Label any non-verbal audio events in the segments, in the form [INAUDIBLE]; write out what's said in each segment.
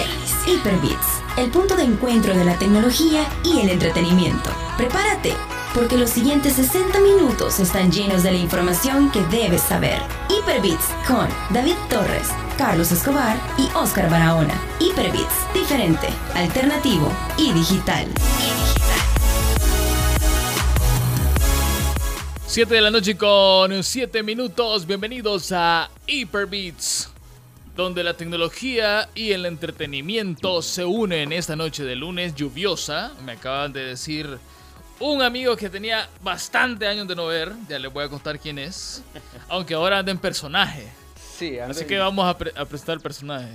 inicia Hyperbits, el punto de encuentro de la tecnología y el entretenimiento. Prepárate, porque los siguientes 60 minutos están llenos de la información que debes saber. Hyperbits con David Torres, Carlos Escobar y Oscar Barahona. Hyperbits, diferente, alternativo y digital. 7 de la noche con 7 minutos. Bienvenidos a Hyperbeats, donde la tecnología y el entretenimiento se unen esta noche de lunes lluviosa. Me acaban de decir un amigo que tenía bastante años de no ver. Ya les voy a contar quién es. Aunque ahora anda en personaje. Sí, Así que vamos a, pre- a presentar el personaje.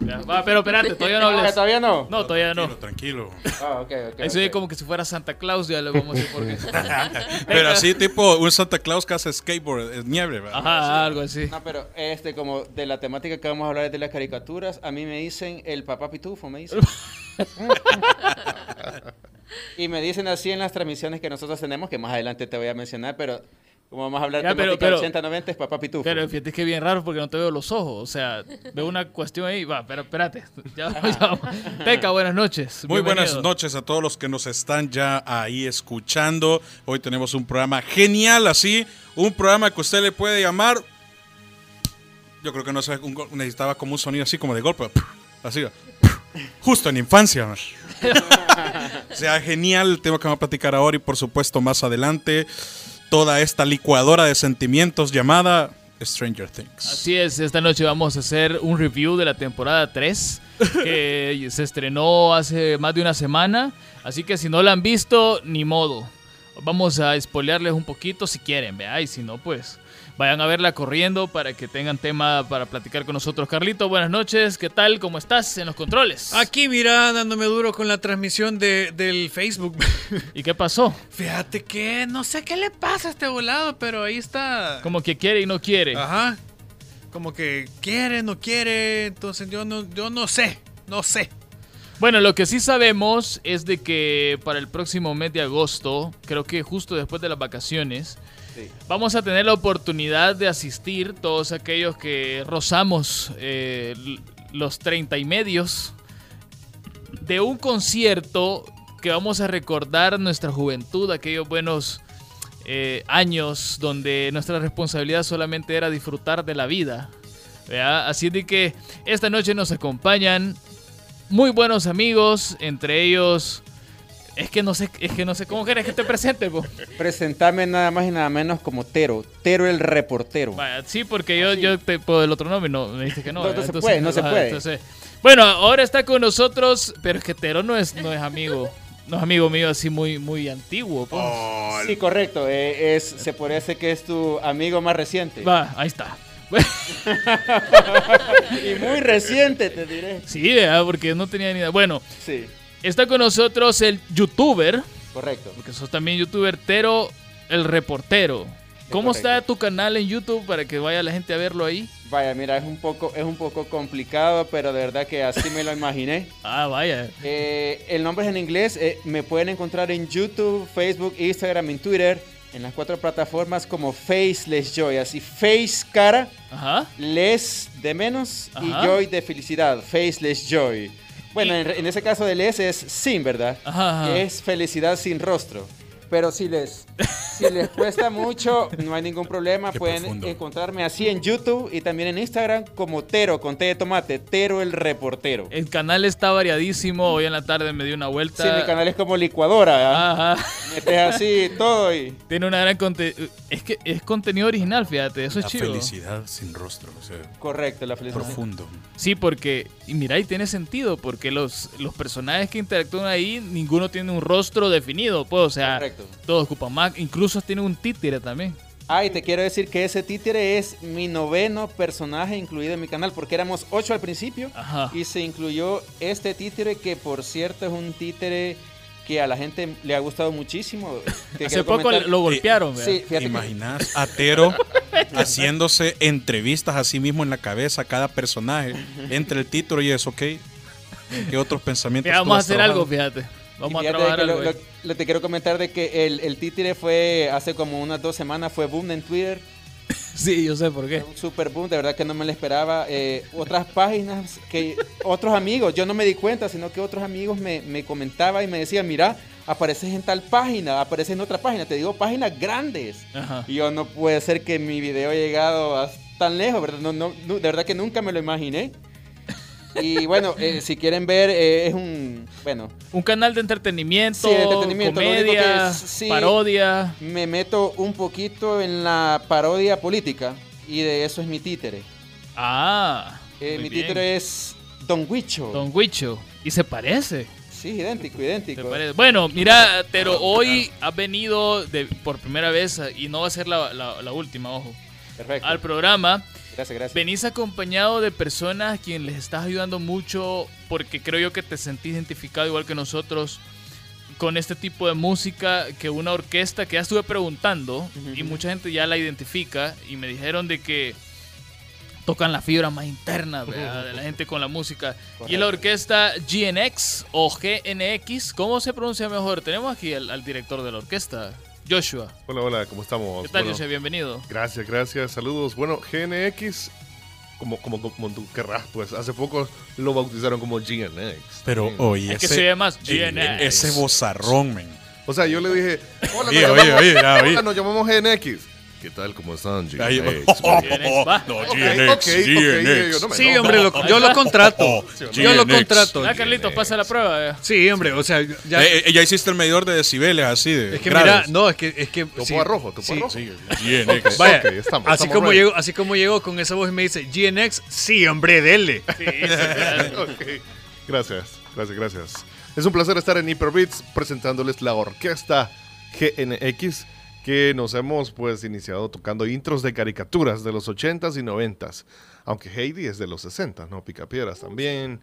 Ya, va, pero espérate, todavía no [LAUGHS] Ah, hables. ¿Todavía no? No, todavía no. Tranquilo. Ah, ok, ok. Eso ok. es como que si fuera Santa Claus, ya le vamos a decir por qué. [LAUGHS] [LAUGHS] Pero así tipo un Santa Claus que hace skateboard, es nieve, ¿verdad? Ajá, algo así. No, pero este, como de la temática que vamos a hablar es de las caricaturas, a mí me dicen el papá pitufo, me dicen. y me dicen así en las transmisiones que nosotros tenemos, que más adelante te voy a mencionar, pero como vamos a hablar de temática pero- 80-90 es papá pitufo. Pero fíjate que es bien raro porque no te veo los ojos. O sea, veo una cuestión ahí. Va, pero espérate. Ya. [LAUGHS] Teca, buenas noches. Muy buenas noches a todos los que nos están ya ahí escuchando. Hoy tenemos un programa genial, así. Un programa que usted le puede llamar. Yo creo que no sé, necesitaba como un sonido así como de golpe. Así. Justo en infancia. [LAUGHS] O sea, genial el tema que vamos a platicar ahora y por supuesto más adelante. Toda esta licuadora de sentimientos llamada Stranger Things. Así es, esta noche vamos a hacer un review de la temporada 3 que [LAUGHS] se estrenó hace más de una semana. Así que si no la han visto, ni modo. Vamos a spoilearles un poquito si quieren, vea, y si no, pues vayan a verla corriendo para que tengan tema para platicar con nosotros. Carlito, buenas noches, ¿qué tal? ¿Cómo estás en los controles? Aquí, mira, dándome duro con la transmisión de, del Facebook. [LAUGHS] ¿Y qué pasó? Fíjate que no sé qué le pasa a este volado, pero ahí está. Como que quiere y no quiere. Ajá. Como que quiere, no quiere. Entonces yo no, yo no sé. No sé. Bueno, lo que sí sabemos es de que para el próximo mes de agosto, creo que justo después de las vacaciones, Sí. vamos a tener la oportunidad de asistir todos aquellos que rozamos eh, los 30 y medios de un concierto que vamos a recordar nuestra juventud, aquellos buenos eh, años donde nuestra responsabilidad solamente era disfrutar de la vida. ¿verdad? Así de que esta noche nos acompañan muy buenos amigos, entre ellos es que no sé, es que no sé cómo querés que te presente, po? Presentarme nada más y nada menos como Tero. Tero el reportero. Vaya, sí, porque yo, yo te puedo el otro nombre, no, me dijiste que no. No, no ¿verdad? se puede, no se ajá, puede. entonces- bueno, ahora está con nosotros, pero es que Tero no es, no es amigo, no es amigo mío así muy, muy antiguo. po. Sí, correcto. eh, es, se podría decir que es tu amigo más reciente. Va, ahí está. [LAUGHS] Y muy reciente, te diré. sí, ¿verdad? porque no tenía ni idea. Bueno, Sí, está con nosotros el youtuber, correcto. porque sos también youtuber, Tero el reportero. ¿Cómo correcto. está tu canal en YouTube para que vaya la gente a verlo ahí? Vaya, mira, es un poco, es un poco complicado, pero de verdad que así me lo imaginé. [LAUGHS] Ah, vaya. Eh, el nombre es en inglés. eh, me pueden encontrar en YouTube, Facebook, Instagram y Twitter. En las cuatro plataformas como Faceless Joy. Así, Face cara, Ajá. Less de menos y. Joy de felicidad. Faceless Joy. Bueno, en, en ese caso de Less es sin, ¿verdad? Ajá, ajá. Que es felicidad sin rostro. Pero si les, si les cuesta [LAUGHS] mucho, no hay ningún problema. Qué Pueden profundo. encontrarme así en YouTube y también en Instagram como Tero, con T de tomate. Tero el reportero. El canal está variadísimo. Hoy en la tarde me di una vuelta. Sí, mi canal es como licuadora. ¿ah? Ajá. Metes así todo y... Tiene una gran contenido. Es que es contenido original, fíjate. Eso es La chido. felicidad sin rostro, o sea, Correcto, la felicidad. profundo. Sí, porque. Y mira, y tiene sentido. Porque los, los personajes que interactúan ahí, ninguno tiene un rostro definido. Pues, o sea, Correcto. Todos ocupan más. Incluso tienen un títere también. Ah, y te quiero decir que ese títere es mi noveno personaje incluido en mi canal, porque éramos ocho al principio. Ajá. Y se incluyó este títere, que por cierto es un títere que a la gente le ha gustado muchísimo. Te [LAUGHS] Hace poco comentar- lo golpearon, ¿verdad? Sí, fíjate que- Imaginas a Tero [LAUGHS] haciéndose entrevistas a sí mismo en la cabeza a cada personaje entre el título y eso, ¿ok? ¿Qué otros pensamientos? Mira, vamos a hacer trabajado? algo, fíjate. Vamos a trabajar algo. lo- lo te quiero comentar de que el, el títere fue hace como unas dos semanas, fue boom en Twitter. [LAUGHS] Sí, yo sé por qué. Un super boom, de verdad que no me lo esperaba. Eh, otras páginas que [LAUGHS] otros amigos, yo no me di cuenta, sino que otros amigos me, me comentaban y me decían, mira, apareces en tal página, apareces en otra página, te digo páginas grandes. Ajá. Y yo no puede ser que mi video haya llegado tan lejos, ¿verdad? No, no, no, de verdad que nunca me lo imaginé. Y bueno, eh, si quieren ver, eh, es un, bueno, Un canal de entretenimiento, Sí, de entretenimiento, comedia, es- sí. parodia. me meto un poquito en la parodia política y de eso es mi títere. Ah, Eh, mi bien. títere es Don Huicho. Don Huicho. Y se parece. Sí, idéntico, idéntico. Bueno, mira, pero hoy has venido de, por primera vez, y no va a ser la, la- la última, ojo, Perfecto. al programa. Gracias, gracias. Venís acompañado de personas a quienes les estás ayudando mucho porque creo yo que te sentís identificado igual que nosotros con este tipo de música que una orquesta que ya estuve preguntando y mucha gente ya la identifica y me dijeron de que tocan la fibra más interna [LAUGHS] ¿verdad? de la gente con la música y la orquesta GNX o GNX ¿cómo se pronuncia mejor? tenemos aquí al, al director de la orquesta Joshua Hola, hola, ¿cómo estamos? ¿qué tal Bueno, Joshua? bienvenido Gracias, gracias, saludos. Bueno, GNX, como, como, como tú querrás, pues hace poco lo bautizaron como GNX. Pero oye, es que ese, se llama GNX ese bozarrón, men. O sea, yo le dije, hola, Oye, nos, oye, llamamos, oye, ya, oye. hola, nos llamamos GNX. ¿Qué tal? ¿Cómo están? GNX. No, Ok, GNX, ok, ok, GNX. yo no me Sí, enojo. hombre, lo- yo lo contrato. Oh, Yo lo GNX. contrato. Ah, Carlitos, pasa la prueba. eh. Sí, hombre, o sea, ya. Eh, eh, ya hiciste el medidor de decibeles así de es que mira, no, es que. Es que Topo sí, a rojo, topo a sí. rojo. Sí, GNX. Vaya, Ok, estamos, así, estamos como ready. llegó, así como llegó con esa voz y me dice GNX, sí, hombre, dele. Sí, sí, claro. [LAUGHS] Ok, Gracias, gracias, gracias. Es un placer estar en Hyper Beats presentándoles la orquesta GNX que nos hemos pues iniciado tocando intros de caricaturas de los 80s y 90s. Aunque Heidi es de los 60, ¿no? Picapiedras también.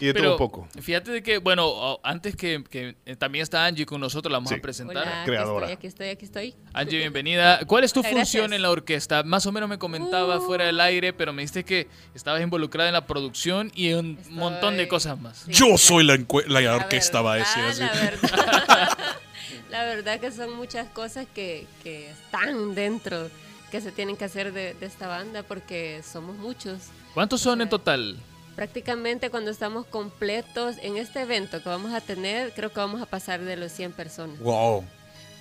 Y de todo Pero un poco. fíjate de que, bueno, antes que, que, eh, también está Angie con nosotros, la vamos Sí. a presentar. Hola, creadora. Aquí estoy, aquí estoy, aquí estoy. Angie, bienvenida. ¿Cuál es tu Gracias. función en la orquesta? Más o menos me comentaba Uh. fuera del aire, pero me dijiste que estabas involucrada en la producción y un Estoy- montón de cosas más. Sí, Yo soy la, la la orquesta, va a decir así. La verdad, [LAUGHS] [LAUGHS] la verdad que son muchas cosas que, que están dentro, que se tienen que hacer de, de esta banda porque somos muchos. ¿Cuántos son en total? Prácticamente cuando estamos completos en este evento que vamos a tener, creo que vamos a pasar de los 100 personas. Wow.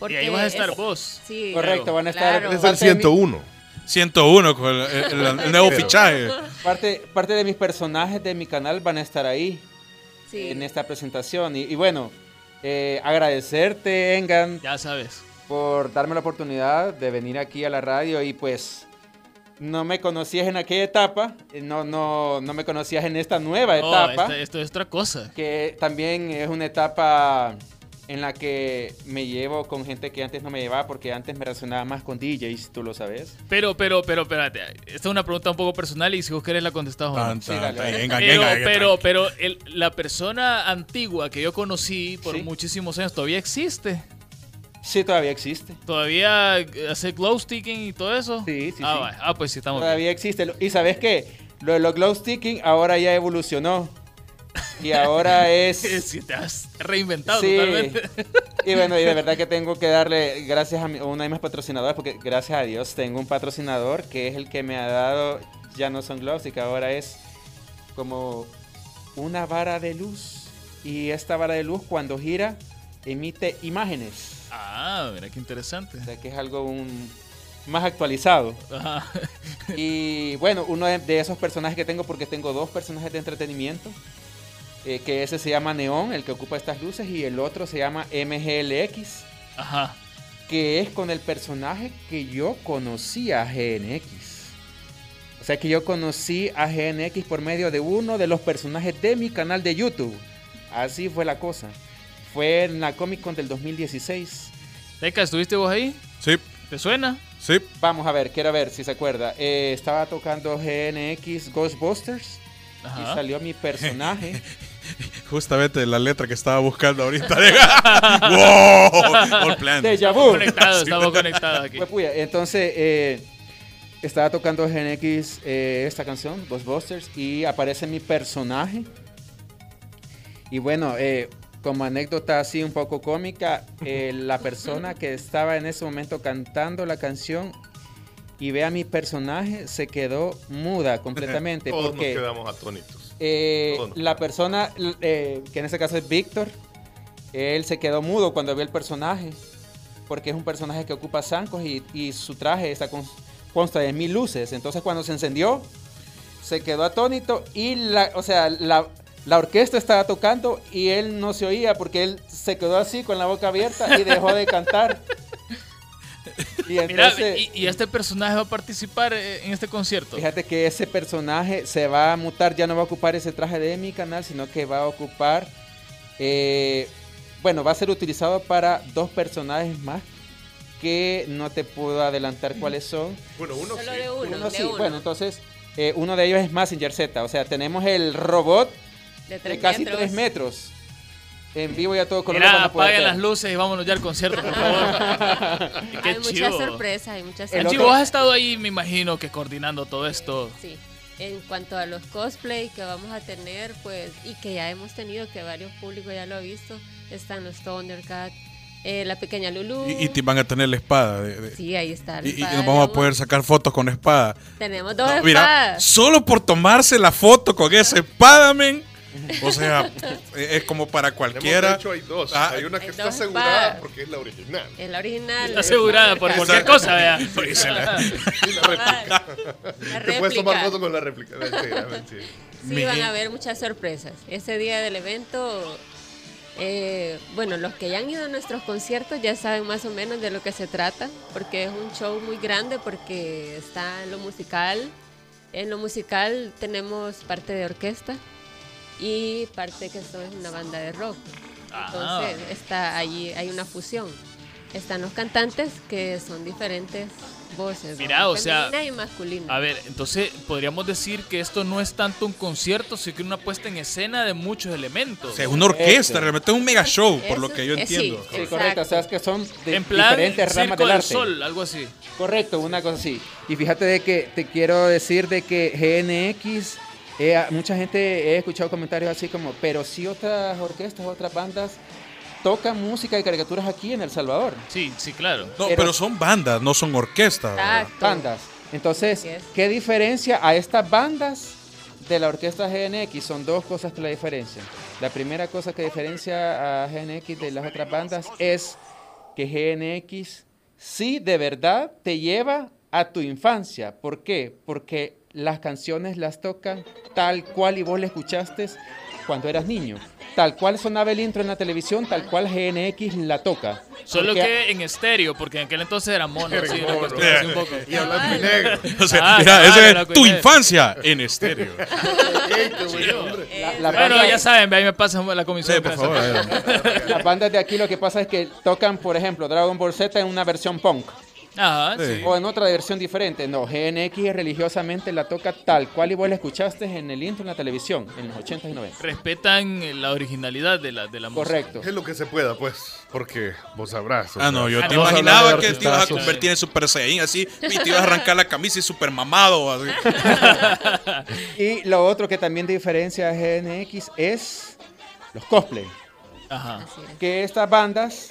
y ahí vas a estar es- vos. Sí, Correcto, van a estar. Claro. Es el parte de mi- 101. 101 con el, el- el- el nuevo fichaje. Parte, parte de mis personajes de mi canal van a estar ahí Sí. en esta presentación. Y, y bueno, eh, agradecerte, Engan, Ya sabes. por darme la oportunidad de venir aquí a la radio y pues no me conocías en aquella etapa, eh, no, no, no me conocías en esta nueva Oh, etapa, esta- esto es otra cosa. que también es una etapa en la que me llevo con gente que antes no me llevaba porque antes me relacionaba más con DJs, tú lo sabes. Pero, pero, pero, espérate. Esta es una pregunta un poco personal y si vos querés la contestás. Tan, Sí, tan, dale, tan, dale. venga, Pero, venga, venga, pero, pero el- la persona antigua que yo conocí por Sí. muchísimos años todavía existe. Sí, todavía existe. ¿Todavía hace glow sticking y todo eso? Sí, sí, ah, sí. Ah, pues sí, estamos bien. Todavía existe. Y sabes qué? Lo de los glow sticking ahora ya evolucionó. Y ahora es... [LAUGHS] Sí, te has reinventado Sí. totalmente. Y bueno, y de verdad que tengo que darle gracias a, mi- a uno de mis patrocinadores, porque gracias a Dios tengo un patrocinador que es el que me ha dado, ya no son gloves, y que ahora es como una vara de luz. Y esta vara de luz cuando gira emite imágenes. Ah, mira qué interesante. O sea que es algo un- más actualizado. Ajá. Y bueno, uno de, de esos personajes que tengo, porque tengo dos personajes de entretenimiento, eh, que ese se llama Neón, el que ocupa estas luces, y el otro se llama MGLX, Ajá. que es con el personaje que yo conocí a GNX. O sea que yo conocí a GNX por medio de uno de los personajes de mi canal de YouTube. Así fue la cosa. Fue en la Comic Con del 2016. Teca, ¿estuviste vos ahí? Sí, ¿Te suena? sí. Vamos a ver, quiero ver si se acuerda. Eh, estaba tocando GNX Ghostbusters. Y Ajá. salió mi personaje. [LAUGHS] Justamente la letra que estaba buscando ahorita. [LAUGHS] ¡Wow! All. Deja vu. Conectados, estamos conectados aquí. Pues, entonces eh, estaba tocando GNX eh, esta canción, Ghostbusters, y aparece mi personaje. Y bueno, eh, como anécdota así un poco cómica, eh, la persona que estaba en ese momento cantando la canción y ve a mi personaje, se quedó muda completamente. [LAUGHS] Todos porque nos quedamos atónitos. Eh, la persona, eh, que en este caso es Víctor, él se quedó mudo cuando vio el personaje, porque es un personaje que ocupa zancos y, y su traje está con- consta de mil luces. Entonces cuando se encendió, se quedó atónito y la, o sea, la, la orquesta estaba tocando y él no se oía porque él se quedó así con la boca abierta y dejó de cantar. [LAUGHS] Y Mira, entonces, y, y este personaje va a participar eh, en este concierto. Fíjate que ese personaje se va a mutar, ya no va a ocupar ese traje de mi canal, sino que va a ocupar, eh, bueno, va a ser utilizado para dos personajes más que no te puedo adelantar cuáles son. Bueno, uno Solo sí. de uno, Uno de sí, uno. bueno, entonces eh, uno de ellos es Massinger Z, o sea, tenemos el robot de casi metros. 3 metros. En vivo y a todo color. lo Mira, apaguen las luces y vámonos ya al concierto, por favor. [LAUGHS] Qué Hay muchas chivo. sorpresas, hay muchas otro- chivo, has estado ahí, me imagino, que coordinando todo esto. Sí. En cuanto a los cosplay que vamos a tener, pues, y que ya hemos tenido, que varios públicos ya lo han visto, están los Thundercat, eh, la pequeña Lulu. Y, y te van a tener la espada. de- de- Sí, ahí está. la y, y espada nos de vamos a poder sacar fotos con espada. Tenemos dos No, mira, espadas. solo por tomarse la foto con esa espada, men. O sea, es como para cualquiera. de hecho, hay dos. Ah, hay una que hay está asegurada espadas. porque es la original. Es la original. Está es asegurada por cualquier cosa, vea. [LAUGHS] Oye, se la- Y la réplica. [LAUGHS] La Te puedes tomar foto con la réplica. [LAUGHS] Mentira, mentira. Sí, Me- van a haber muchas sorpresas. Ese día del evento, eh, bueno, los que ya han ido a nuestros conciertos ya saben más o menos de lo que se trata, porque es un show muy grande, porque está en lo musical. En lo musical tenemos parte de orquesta y parte que son una banda de rock. Entonces, está allí, hay una fusión. Están los cantantes que son diferentes voces. ¿no? Mira, o sea, Femenina y masculina. A ver, entonces podríamos decir que esto no es tanto un concierto, sino que una puesta en escena de muchos elementos. o sea, es una orquesta, Este. realmente es un mega show, por Eso lo que yo es- sí, entiendo. Sí, Exacto. correcto, o sea, es que son de en plan, diferentes ramas del arte. Sol, algo así. Correcto, una cosa así. Y fíjate de que te quiero decir de que GNX, eh, mucha gente he escuchado comentarios así como, pero sí otras orquestas, otras bandas tocan música y caricaturas aquí en El Salvador. Sí, sí, claro. No, Pero- pero son bandas, no son orquestas. Exacto. Bandas. Entonces. ¿qué diferencia a estas bandas de la orquesta GNX? Son dos cosas que la diferencian. La primera cosa que diferencia a GNX de las otras bandas es que GNX sí de verdad te lleva a tu infancia. ¿Por qué? Porque las canciones las tocan tal cual y vos la escuchaste cuando eras niño. Tal cual sonaba el intro en la televisión, tal cual GNX la toca. Solo Porque- que en estéreo, porque en aquel entonces era mono, Era sí, mono. así un poco. Y a blanco y negro. [LAUGHS] O sea, Ah, mira, claro, ese la es tu infancia en estéreo. [LAUGHS] La- la Bueno, banda- ya saben, ahí me pasan la comisión. Sí, por favor. Las bandas de aquí lo que pasa es que tocan, por ejemplo, Dragon Ball Z en una versión punk Ajá, Sí. sí. o en otra versión diferente. No, GNX religiosamente la toca tal cual y vos la escuchaste en el intro en la televisión en los 80s y 90s. Respetan la originalidad de la, de la música. Correcto. Es lo que se pueda, pues. Porque vos sabrás. Ah, no, yo Ah, te no, imaginaba que te ibas a convertir en Super Saiyan así y te ibas a arrancar la camisa y super mamado. Así. [LAUGHS] Y lo otro que también diferencia a GNX es los cosplay. Ajá. Es. Que estas bandas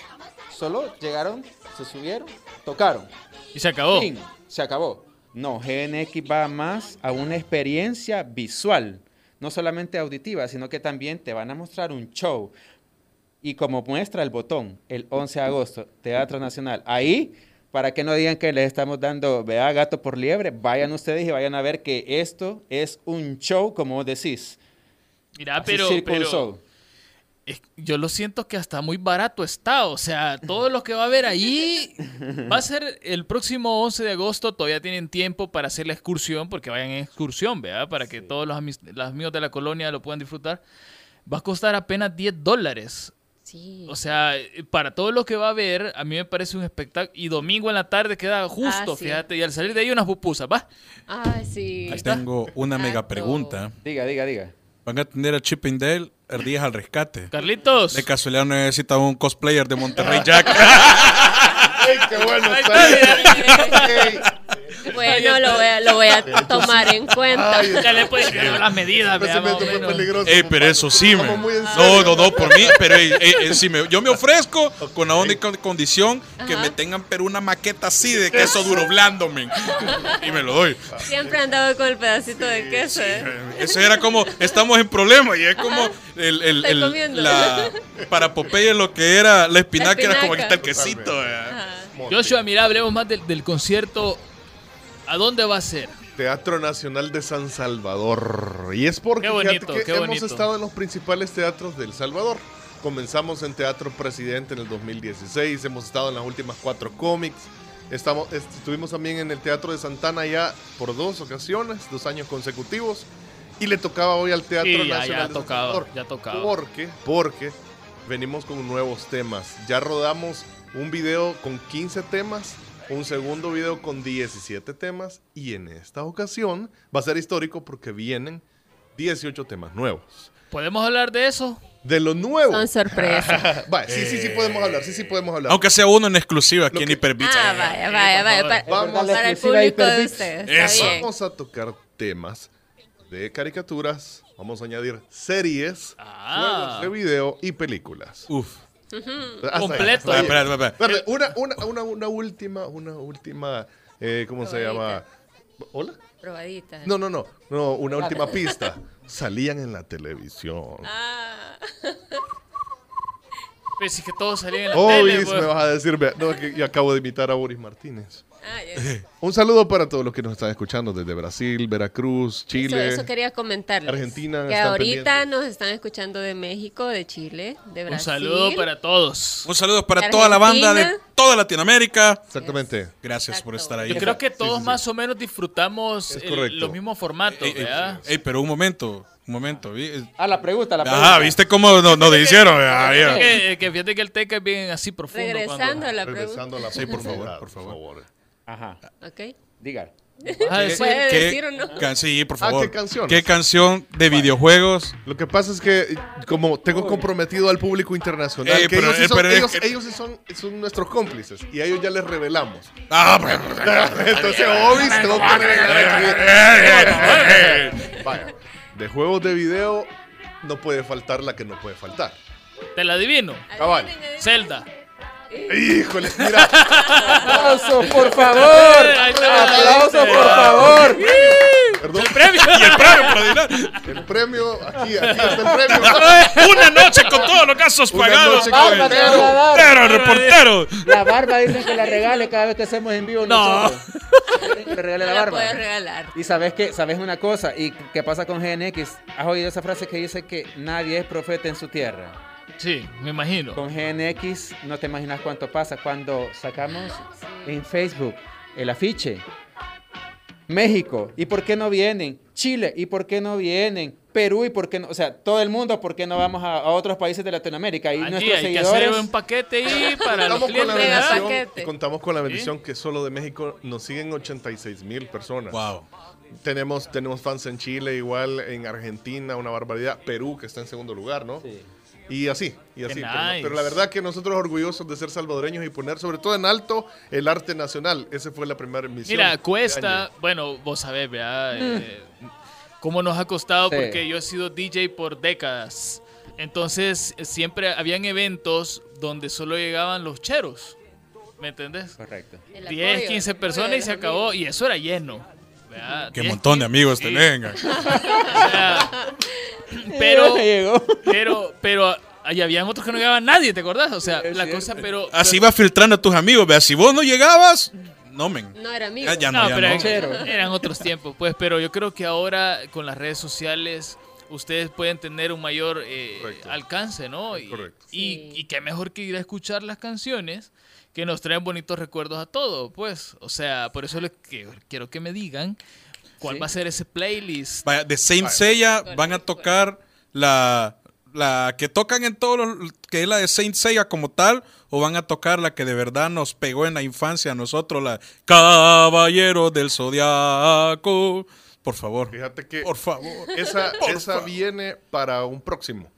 solo llegaron, se subieron, tocaron. Y se acabó. Fin, se acabó. No, GNX va más a una experiencia visual, no solamente auditiva, sino que también te van a mostrar un show. Y como muestra el botón, el 11 de agosto, Teatro Nacional, ahí, para que no digan que les estamos dando, vea gato por liebre, vayan ustedes y vayan a ver que esto es un show, como vos decís. Mira, Así, pero, pero yo lo siento que hasta muy barato está. O sea, todo lo que va a haber ahí va a ser el próximo 11 de agosto. Todavía tienen tiempo para hacer la excursión, porque vayan en excursión, ¿verdad? Para que todos los, amis- los amigos de la colonia lo puedan disfrutar. Va a costar apenas 10 dólares. Sí. O sea, eh, para todo lo que va a haber, a mí me parece un espectáculo. Y domingo en la tarde queda justo, Ah, sí. fíjate. Y al salir de ahí unas pupusas, ¿va? Ay, sí. Ahí. Tengo una mega pregunta. Diga, diga, diga. Van a tener a Chip and Dale Ardillas al rescate. Carlitos. De casualidad no necesita un cosplayer de Monterrey [LAUGHS] Jack. ¡Ey, qué bueno está! está, Ey, Bueno, lo voy a, lo voy a tomar en cuenta. Ay, Ya le puedes dar las medidas, vea, más o Pensamiento muy menos. peligroso. Ey, pero eso sí, en No, no, no, por mí, pero ey, ey, ey, si me- yo me ofrezco con la única condición que Ajá. me tengan pero una maqueta así de queso duro blando, men. [LAUGHS] Y me lo doy. Siempre he andado con el pedacito de queso. ¿eh? Eso era como, estamos en problema y es como el, el, el- la, para Popeye lo que era la espinaca, era como aquí está el quesito. Ajá. Joshua, mira, hablemos más del, del concierto. ¿A dónde va a ser? Teatro Nacional de San Salvador. Y es porque bonito, que hemos bonito. estado en los principales teatros del Salvador. Comenzamos en Teatro Presidente en el 2016, hemos estado en las últimas cuatro cómics. Estamos, est- estuvimos también en el Teatro de Santana ya por dos ocasiones, dos años consecutivos. Y le tocaba hoy al Teatro Sí, ya- Nacional ya de tocaba, San Salvador. ya tocaba. Porque, porque venimos con nuevos temas. Ya rodamos un video con 15 temas, un segundo video con 17 temas y en esta ocasión va a ser histórico porque vienen 18 temas nuevos. ¿Podemos hablar de eso? De lo nuevo. Son sorpresas. [LAUGHS] Vale, sí, sí, sí podemos hablar, sí, sí podemos hablar. Aunque sea uno en exclusiva aquí en Hyperbits. Ah, vaya, vaya, vaya. Para, Vamos. para el público de ustedes. Eso. Vamos a tocar temas de caricaturas, vamos a añadir series, Ah. juegos de video y películas. Uf. Hasta ahí, Completo. ahí. Espera, espera, espera. Espérate, una, una, una, una última, una última, eh, ¿cómo se llama? ¿Hola? Probadita. No, no, no, no, una última pista. [LAUGHS] Salían en la televisión. Ah, [LAUGHS] Pues sí que todos salían en la Oh, tele. Luis, pues. me vas a decir, no, que yo acabo de imitar a Boris Martínez. Ah. [LAUGHS] Un saludo para todos los que nos están escuchando desde Brasil, Veracruz, Eso, Chile. eso quería comentarles. Argentina Que están ahorita pendientes. nos están escuchando de México, de Chile, de Brasil. Un saludo para todos. Un saludo para De toda la banda de Argentina. toda Latinoamérica. Exactamente. Gracias por Exacto. estar ahí. Yo creo que Sí, todos sí, sí. más o menos disfrutamos el- los mismos formatos, Ey, ey, ¿verdad? ey, pero un momento, un momento. vi- Ah, la pregunta, la pregunta. Ajá, ¿viste cómo nos, nos hicieron? Ah, ya. Que, que fíjate que el teca es bien así profundo. Regresando cuando- a la pregunta. Regresando a la Sí, por favor, profundidad, por favor. Ajá, Ok. diga. Vas a decir- ¿Puede ¿Qué decir o no? can- sí, por Ah, favor. ¿qué canciones? ¿Qué canción de videojuegos? Lo que pasa es que, como tengo comprometido al público internacional, Ey, que pero- ellos, sí eh, son, pero es ellos, que- ellos sí son, son nuestros cómplices y a ellos ya les revelamos. Ah, [LAUGHS] pues, [LAUGHS] Entonces, obvio, tengo que revelar aquí. Vaya, de juegos de video no puede faltar la que no puede faltar. Te la adivino. Cabal. Zelda. Híjole, mira, ¡Aplausos, por favor! ¡Aplausos, por favor! perdón, El premio. y el premio por [LAUGHS] adivinar. el premio, aquí, aquí está el premio. [LAUGHS] Una noche con todos los gastos Una pagados. Barba el dar. Pero el reportero. La barba dicen que la regale cada vez que hacemos en vivo No. Que le regale la la barba. puedes regalar. Y sabes que, sabes una cosa, y qué pasa con GNX, ¿has oído esa frase que dice que nadie es profeta en su tierra? Sí, me imagino. Con GNX no te imaginas cuánto pasa cuando sacamos en Facebook el afiche. México, ¿y por qué no vienen? Chile, ¿y por qué no vienen? Perú, ¿y por qué no? O sea, todo el mundo, ¿por qué no vamos a, a otros países de Latinoamérica? Y Allí nuestros hay que seguidores... hacer un paquete ahí [LAUGHS] para los Contamos con la clientes. Bendición, y contamos con la bendición que solo de México nos siguen 86 mil personas. Wow. Tenemos, tenemos fans en Chile, igual en Argentina, una barbaridad. Perú, que está en segundo lugar, ¿no? Sí. Y así, y así. Pero, nice. pero la verdad que nosotros orgullosos de ser salvadoreños y poner sobre todo en alto el arte nacional. Esa fue la primera misión. Mira, cuesta, bueno, vos sabés, ¿verdad? Eh, cómo nos ha costado Sí. porque yo he sido DJ por décadas. Entonces, siempre habían eventos donde solo llegaban los cheros. ¿Me entendés? Correcto. El 10, apoyo, 15 el apoyo personas y se acabó. Y eso era lleno. ¿Verdad? Qué 10, montón de amigos sí. te vengan. [LAUGHS] O sea, pero, pero, pero, ahí habían otros que no llegaban nadie, ¿te acordás? O sea, Es la cierto. cosa, pero... Así vas filtrando a tus amigos. Vea, si vos no llegabas, no, men. No era amigo. Ya, ya No, no, ya pero no. Eran otros tiempos, pues, pero yo creo que ahora con las redes sociales ustedes pueden tener un mayor eh, alcance, ¿no? Y, Correcto. Y, Sí. y qué mejor que ir a escuchar las canciones que nos traen bonitos recuerdos a todos, pues. O sea, por eso les que- quiero que me digan cuál Sí. va a ser ese playlist. Vaya, de Saint Seiya van a tocar la, la que tocan en todos los, que es la de Saint Seiya como tal, o van a tocar la que de verdad nos pegó en la infancia a nosotros, la Caballero del Zodiaco. Por favor. Fíjate que Por favor. esa, [LAUGHS] Por esa favor. viene para un próximo.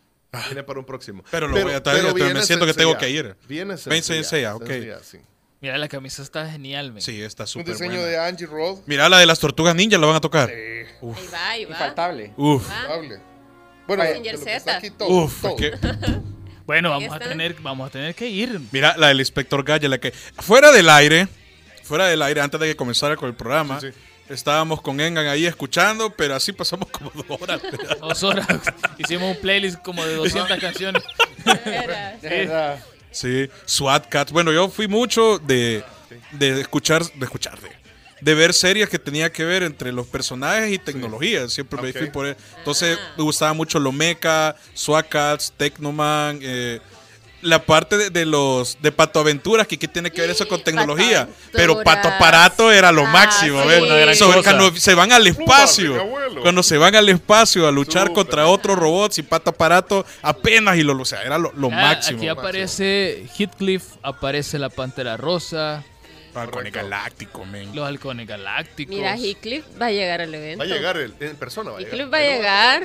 Viene para un próximo. Pero lo voy a traer, pero me viene siento que tengo que ir. Viene Ya, Sensei ok. Ya, sí. Mira, la camisa está genial, men. Sí, está Un súper diseño buena. de Angie Roll. Mira la de las tortugas ninja, la van a tocar. Sí, Uf, Ahí va, ahí va. Infaltable. uf, Va. hable. Bueno, aquí todo, uf. todo. que- [LAUGHS] Bueno, vamos a tener, vamos a tener que ir. Mira la del inspector Gaya, la que fuera del aire, fuera del aire, antes de que comenzara con el programa, Sí, sí. Estábamos con Engan ahí escuchando, pero así pasamos como dos horas. [LAUGHS] Dos horas. Hicimos un playlist como de 200 [LAUGHS] canciones. Era-. Sí, SWAT Cats. Bueno, yo fui mucho de, de escuchar, de escuchar, de, de ver series que tenía que ver entre los personajes y tecnología. Siempre me fui por eso. Entonces me gustaba mucho lo mecha, SWAT Cats, Tecnoman, eh, la parte de, de los de Pato Aventuras, que qué tiene que ver eso con tecnología. Pato Pero Pato. Aparato era lo Ah, máximo. sí. ¿ves? Una gran Sobre cosa. cuando se van al espacio. Cuando se van al espacio a luchar contra otros robots y Pato Aparato apenas y lo, o sea, era lo, lo Ah, máximo. Aquí aparece Heathcliff, aparece la Pantera Rosa, Halcones Galáctico, men. los halcones galácticos. Mira, Heathcliff va a llegar al evento. Va a llegar el- en persona. Va a Heathcliff llegar. va a llegar.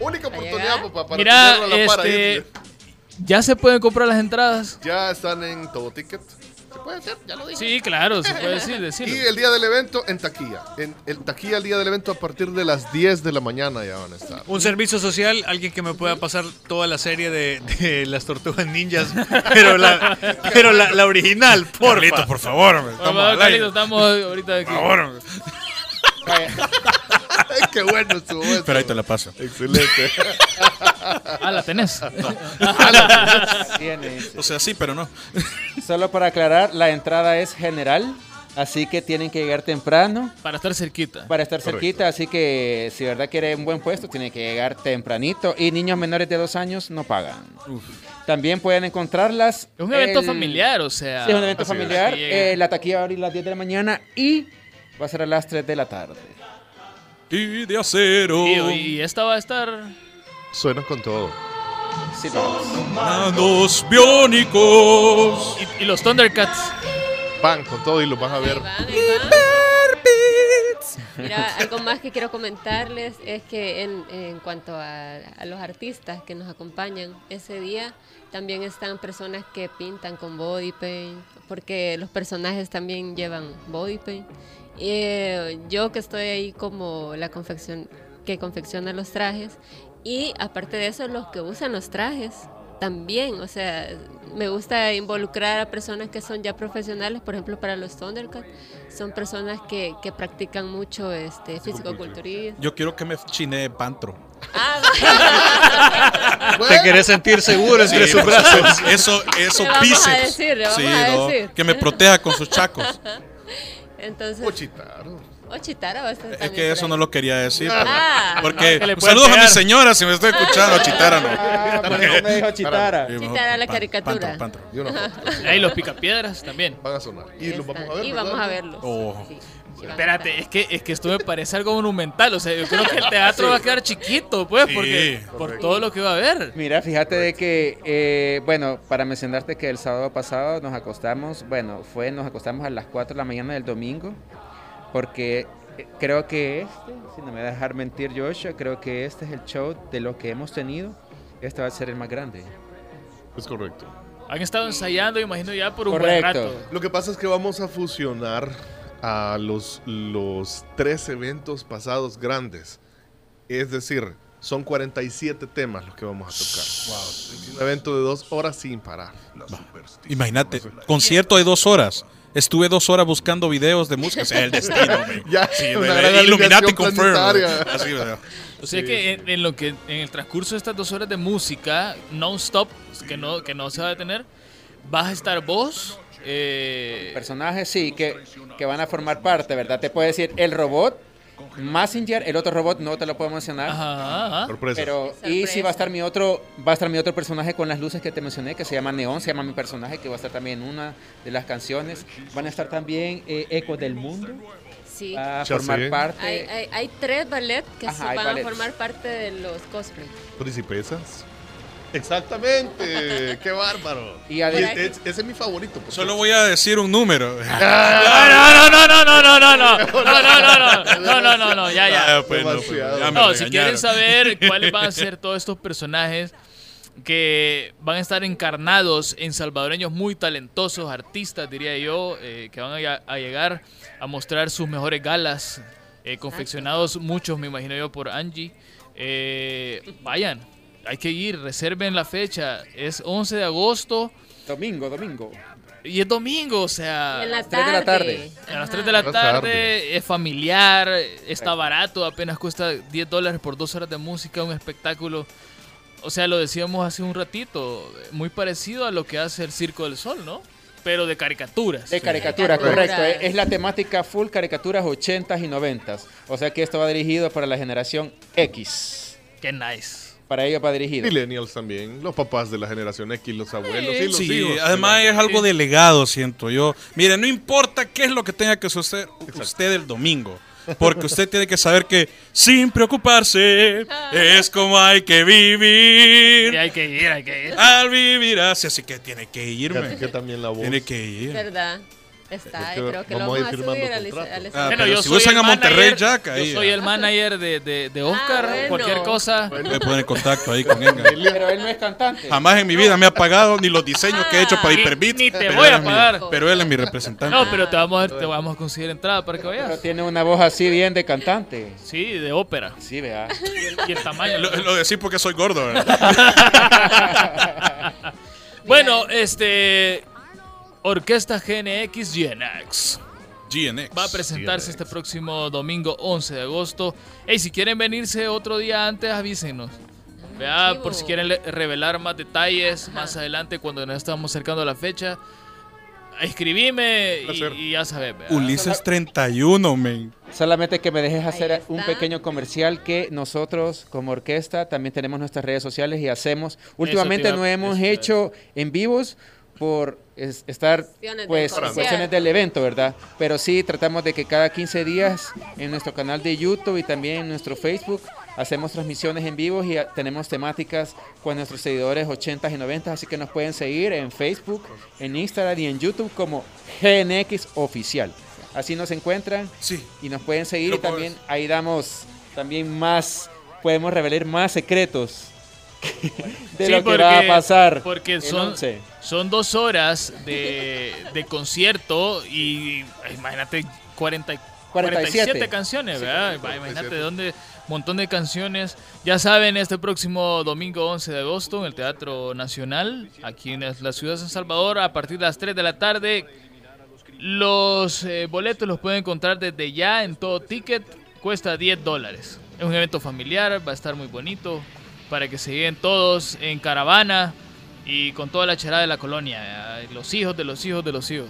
Única oportunidad papá, para Mira, a la ahí. Ya se pueden comprar las entradas. Ya están en todo ticket. Se puede hacer, ya lo dije. Sí, claro, se puede decir, Y el día del evento en taquilla. En el taquilla el día del evento a partir de las 10 de la mañana ya van a estar. Un servicio social, alguien que me pueda pasar toda la serie de, de las tortugas ninjas, [LAUGHS] pero la, pero la, la original, por Carlitos, por favor, hombre, estamos ahorita aquí. Por favor, [LAUGHS] [LAUGHS] qué bueno estuvo eso. Pero ahí te la paso. Excelente. Ah, la tenés. [LAUGHS] tiene. O sea, sí, pero no. [LAUGHS] Solo para aclarar, la entrada es general, así que tienen que llegar temprano Para estar cerquita. para estar cerquita, así que si de verdad quiere un buen puesto, tiene que llegar tempranito y niños menores de dos años no pagan. También pueden encontrarlas. Es un evento el- familiar, o sea. Sí, es un evento Así familiar. Eh, la taquilla va a abrir a las 10 de la mañana y va a ser a las 3 de la tarde. Y de acero. Y, y esta va a estar. Suena con todo. Sí. Manos biónicos. Y, y los Thundercats. Van con todo y lo vas a ver. Ahí van, ahí van. Mira, algo más que quiero comentarles es que en, en cuanto a, a los artistas que nos acompañan ese día, también están personas que pintan con body paint, porque los personajes también llevan body paint. Eh, yo que estoy ahí como la confección que confecciona los trajes y aparte de eso los que usan los trajes también, o sea, me gusta involucrar a personas que son ya profesionales, por ejemplo, para los Thundercats, son personas que, que practican mucho este físico-culturismo. Yo quiero que me chine Pantro. Ah, [LAUGHS] Te querés sentir seguro entre Sí, sus brazos. Eso, eso decir, vamos Sí, no. Que me proteja con sus chacos. [LAUGHS] entonces, Pochitaro. o Chitara va a estar Es que eso no lo quería decir. Ah. Porque saludos a mi señora si me está escuchando. Chitara no. Ah, eso me dijo Chitara. Chitara, la Pan- caricatura. Pantro, Pantro. Y una foto. Ahí los picapiedras también. Van a sonar. Y los vamos a ver. Y ¿verdad? vamos a verlos. Oh. Sí, Espérate, es que, es que esto me parece algo monumental. O sea, yo creo que el teatro va a quedar chiquito, pues, Sí, porque por correcto. todo lo que va a haber. Mira, fíjate de que, eh, bueno, para mencionarte que el sábado pasado nos acostamos, bueno, fue, nos acostamos a las 4 de la mañana del domingo, porque eh, creo que este, si no me va a dejar mentir Joshua, creo que este es el show de lo que hemos tenido, este va a ser el más grande. Es correcto. Han estado ensayando, imagino, ya por un buen Correcto. rato. Lo que pasa es que vamos a fusionar a los, los tres eventos pasados grandes. Es decir, son 47 temas los que vamos a tocar. Un evento de dos horas sin parar. Imagínate, concierto de dos horas. Estuve dos horas buscando videos de música. O sea, el destino. [LAUGHS] Ya, Sí, una man, gran Illuminati confirmed. O sea que en, en lo que en el transcurso de estas dos horas de música, non-stop, que no, que no se va a detener, vas a estar vos. Eh, Personajes, sí, que, que van a formar parte, ¿verdad? Te puedo decir el robot, Messenger, el otro robot no te lo puedo mencionar. ajá, ajá. Sorpresa. Pero, y sí va a estar mi otro, va a estar mi otro personaje con las luces que te mencioné, que se llama Neón, se llama mi personaje, que va a estar también en una de las canciones. Van a estar también eh, Ecos del Mundo, Sí. a formar sé. parte. Hay, hay, hay tres ballet que Ajá, se hay van ballets. a formar parte de los cosplay. Principesas. Exactamente. Qué bárbaro. Y ese es mi favorito. Solo voy a decir un número. No, no, no, no, no, no, no, no, no, no, no, no, no, no, no, no, ya, ya. Ah, pues, no, pues, si quieren saber cuáles van a ser todos estos personajes, que van a estar encarnados en salvadoreños muy talentosos, artistas, diría yo, eh, que van a, a llegar a mostrar sus mejores galas, eh, confeccionados muchos, me imagino yo, por Angie. Eh, vayan, hay que ir, reserven la fecha, es 11 de agosto Domingo, domingo. y es domingo, o sea... En la tres de la tarde. A las Ajá. 3 de la tarde, tarde. es familiar, está barato, apenas cuesta 10 dólares por dos horas de música, un espectáculo. O sea, lo decíamos hace un ratito, muy parecido a lo que hace el Circo del Sol, ¿no? Pero de caricaturas. De caricatura, Caricaturas. correcto. Es la temática full caricaturas 80s y 90s. O sea que esto va dirigido para la generación X. Qué nice. Para ellos va dirigido. Millennials también, los papás de la generación X, los abuelos y los Sí, hijos. además es algo delegado, siento yo. Mire, no importa qué es lo que tenga que suceder usted el domingo. Porque usted tiene que saber que sin preocuparse es como hay que Y vivir. hay que ir, hay que ir. Al vivir así, así que tiene que irme. que también la voz. Tiene que ir. ¿Verdad? Está, Es que y creo que lo vamos a vamos subir al, Ah, Bueno, pero yo si soy usan el a Monterrey, manager- Jack, Yo ahí. soy el manager de, de, de Oscar, bueno. cualquier cosa. Me pone en contacto ahí con él. Pero él no es cantante. Jamás en mi vida me ha pagado ni los diseños que he hecho para Ni- Hyperbits. ni te pero voy a mi- pagar. pero él es mi representante. No, pero te vamos a, te vamos a conseguir entrada para que Pero vayas. tiene una voz así bien de cantante. Sí, de ópera. Sí, vea. Y el tamaño. Lo, lo decís porque soy gordo, ¿verdad? [LAUGHS] Bueno, este. Orquesta GNX GNX. GNX. Va a presentarse este próximo domingo 11 de agosto. Hey, si quieren venirse otro día antes, avísenos. Vea, por si quieren revelar más detalles más adelante cuando nos estamos acercando a la fecha. Escribime y, y ya sabes. vea. Ulises 31, men. Solamente que me dejes hacer un pequeño comercial que nosotros como orquesta también tenemos nuestras redes sociales y hacemos. Últimamente no hemos hecho en vivos por es- estar Cuestiones del pues cuestiones del evento, ¿verdad? Pero sí tratamos de que cada 15 días en nuestro canal de YouTube y también en nuestro Facebook hacemos transmisiones en vivo y tenemos temáticas con nuestros seguidores 80 y 90, así que nos pueden seguir en Facebook, en Instagram y en YouTube como GNX Oficial. Así nos encuentran Sí. y nos pueden seguir Lo y también ahí damos también más podemos revelar más secretos [LAUGHS] de Sí, lo que va a pasar Porque son, 11. son dos horas de, de concierto y imagínate 40, 47. 47 canciones, ¿verdad? Va, Imagínate de dónde, montón de canciones. Ya saben, este próximo domingo 11 de agosto en el Teatro Nacional, aquí en la ciudad de San Salvador, a partir de las 3 de la tarde. Los eh, boletos los pueden encontrar desde ya en todo ticket, cuesta 10 dólares. Es un evento familiar, va a estar muy bonito para que se lleguen todos en caravana y con toda la charada de la colonia, eh, los hijos de los hijos de los hijos.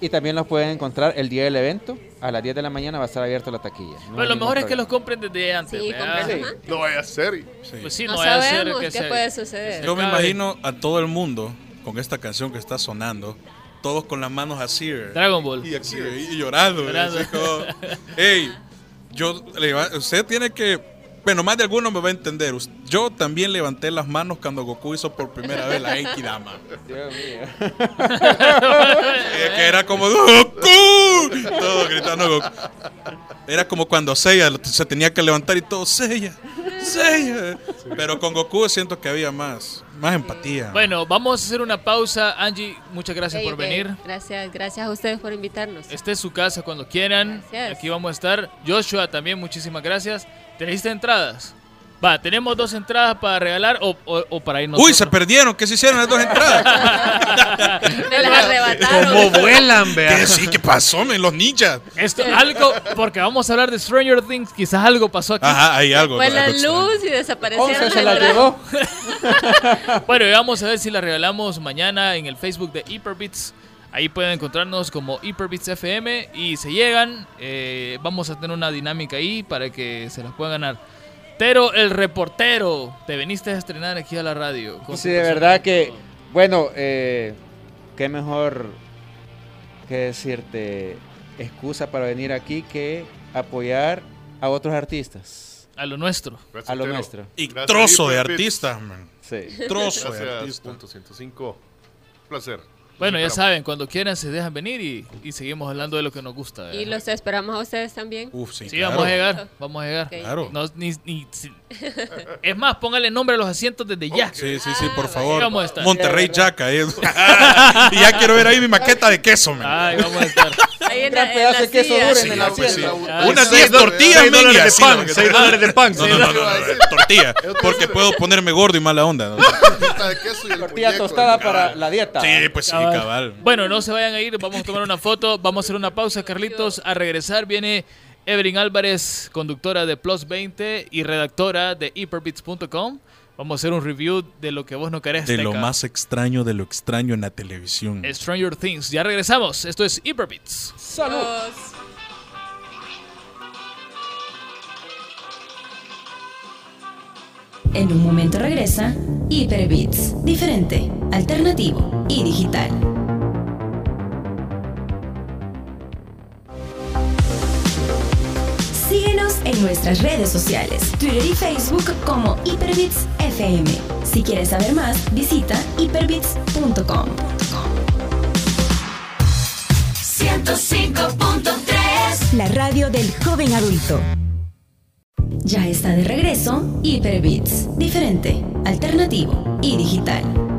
Y también los pueden encontrar el día del evento. A las 10 de la mañana va a estar abierta la taquilla. No Pero lo mejor es que los problema. compren desde antes. Sí, Sí. No vaya a ser. y- Pues sí, No, no, vaya a ser sabemos que qué se- puede suceder. Yo me imagino a todo el mundo con esta canción que está sonando, todos con las manos así, ¿verdad? Dragon Ball. y, aquí, y llorando. Llorando. así como, Ey, yo, usted tiene que, bueno, más de alguno me va a entender. Yo también levanté las manos cuando Goku hizo por primera vez la Enki Dama. Dios mío. [LAUGHS] Que era como Goku, todo gritando Goku. Era como cuando Seiya se tenía que levantar y todo Seiya, Seiya. Pero con Goku siento que había más, más empatía. Bueno, vamos a hacer una pausa. Angie, muchas gracias por venir. Gracias, gracias a ustedes por invitarnos. Este es su casa cuando quieran. Gracias. Aquí vamos a estar. Joshua también, muchísimas gracias. ¿Trajiste entradas? Va, tenemos dos entradas para regalar o, o- o para irnos. Uy, se perdieron, ¿qué se hicieron las dos entradas? [LAUGHS] Me las arrebataron. Como vuelan, ¿Qué, vea. sí, ¿qué pasó, men? Los ninjas. Esto, algo, porque vamos a hablar de Stranger Things, quizás algo pasó aquí. Ajá, hay algo. Fue la luz y desaparecieron 11 las se la llevó. [LAUGHS] Bueno, y vamos a ver si la regalamos mañana en el Facebook de Hyperbits. Ahí pueden encontrarnos como Hyperbits FM y se llegan. eh, vamos a tener una dinámica ahí para que se las puedan ganar. El reportero, te viniste a estrenar aquí a la radio. Sí, de verdad que, bueno, eh, qué mejor que decirte excusa para venir aquí que apoyar a otros artistas. A lo nuestro. Gracias, A lo nuestro. Y Gracias, trozo de artistas, man. Sí. Trozo de Gracias, artistas. punto 105. Placer. Bueno, ya saben, cuando quieran se dejan venir y, y seguimos hablando de lo que nos gusta. Y los esperamos a ustedes también. Uf, sí, Sí, claro. vamos a llegar, vamos a llegar. Claro. No, ni- ni- [LAUGHS] es más, póngale nombre a los asientos desde ya. Sí, sí, sí, Ah, por vaya. favor. Vamos a estar. Monterrey Jaca. eh. [LAUGHS] y ya quiero ver ahí mi maqueta de queso, man. Ay, vamos a estar. Ahí en Un gran la- en pedazo la de queso duro Sí, en pues sí. Ah, Unas sí. 10 tortillas, men, y así, pan, ¿no? seis dólares de pan. No, no, no, no, no, tortilla. Porque puedo ponerme gordo y mala onda. ¿no? [LAUGHS] Tortita de queso y el Tortilla tostada para la dieta. Sí, pues sí, cabal. Bueno, no se vayan a ir, vamos a tomar una foto, vamos a hacer una pausa, Carlitos. A regresar viene Evelyn Álvarez, conductora de Plus 20 y redactora de hyperbits.com. Vamos a hacer un review de lo que vos no querés. De lo más extraño de lo extraño en la televisión. Stranger Things. Ya regresamos. Esto es Hyperbits. Salud. Los- En un momento regresa Hyperbits, diferente, alternativo y digital. En nuestras redes sociales, Twitter y Facebook como Hyperbits FM. Si quieres saber más, visita hyperbits.com. 105.3 La radio del joven adulto. Ya está de regreso Hyperbits, diferente, alternativo y digital.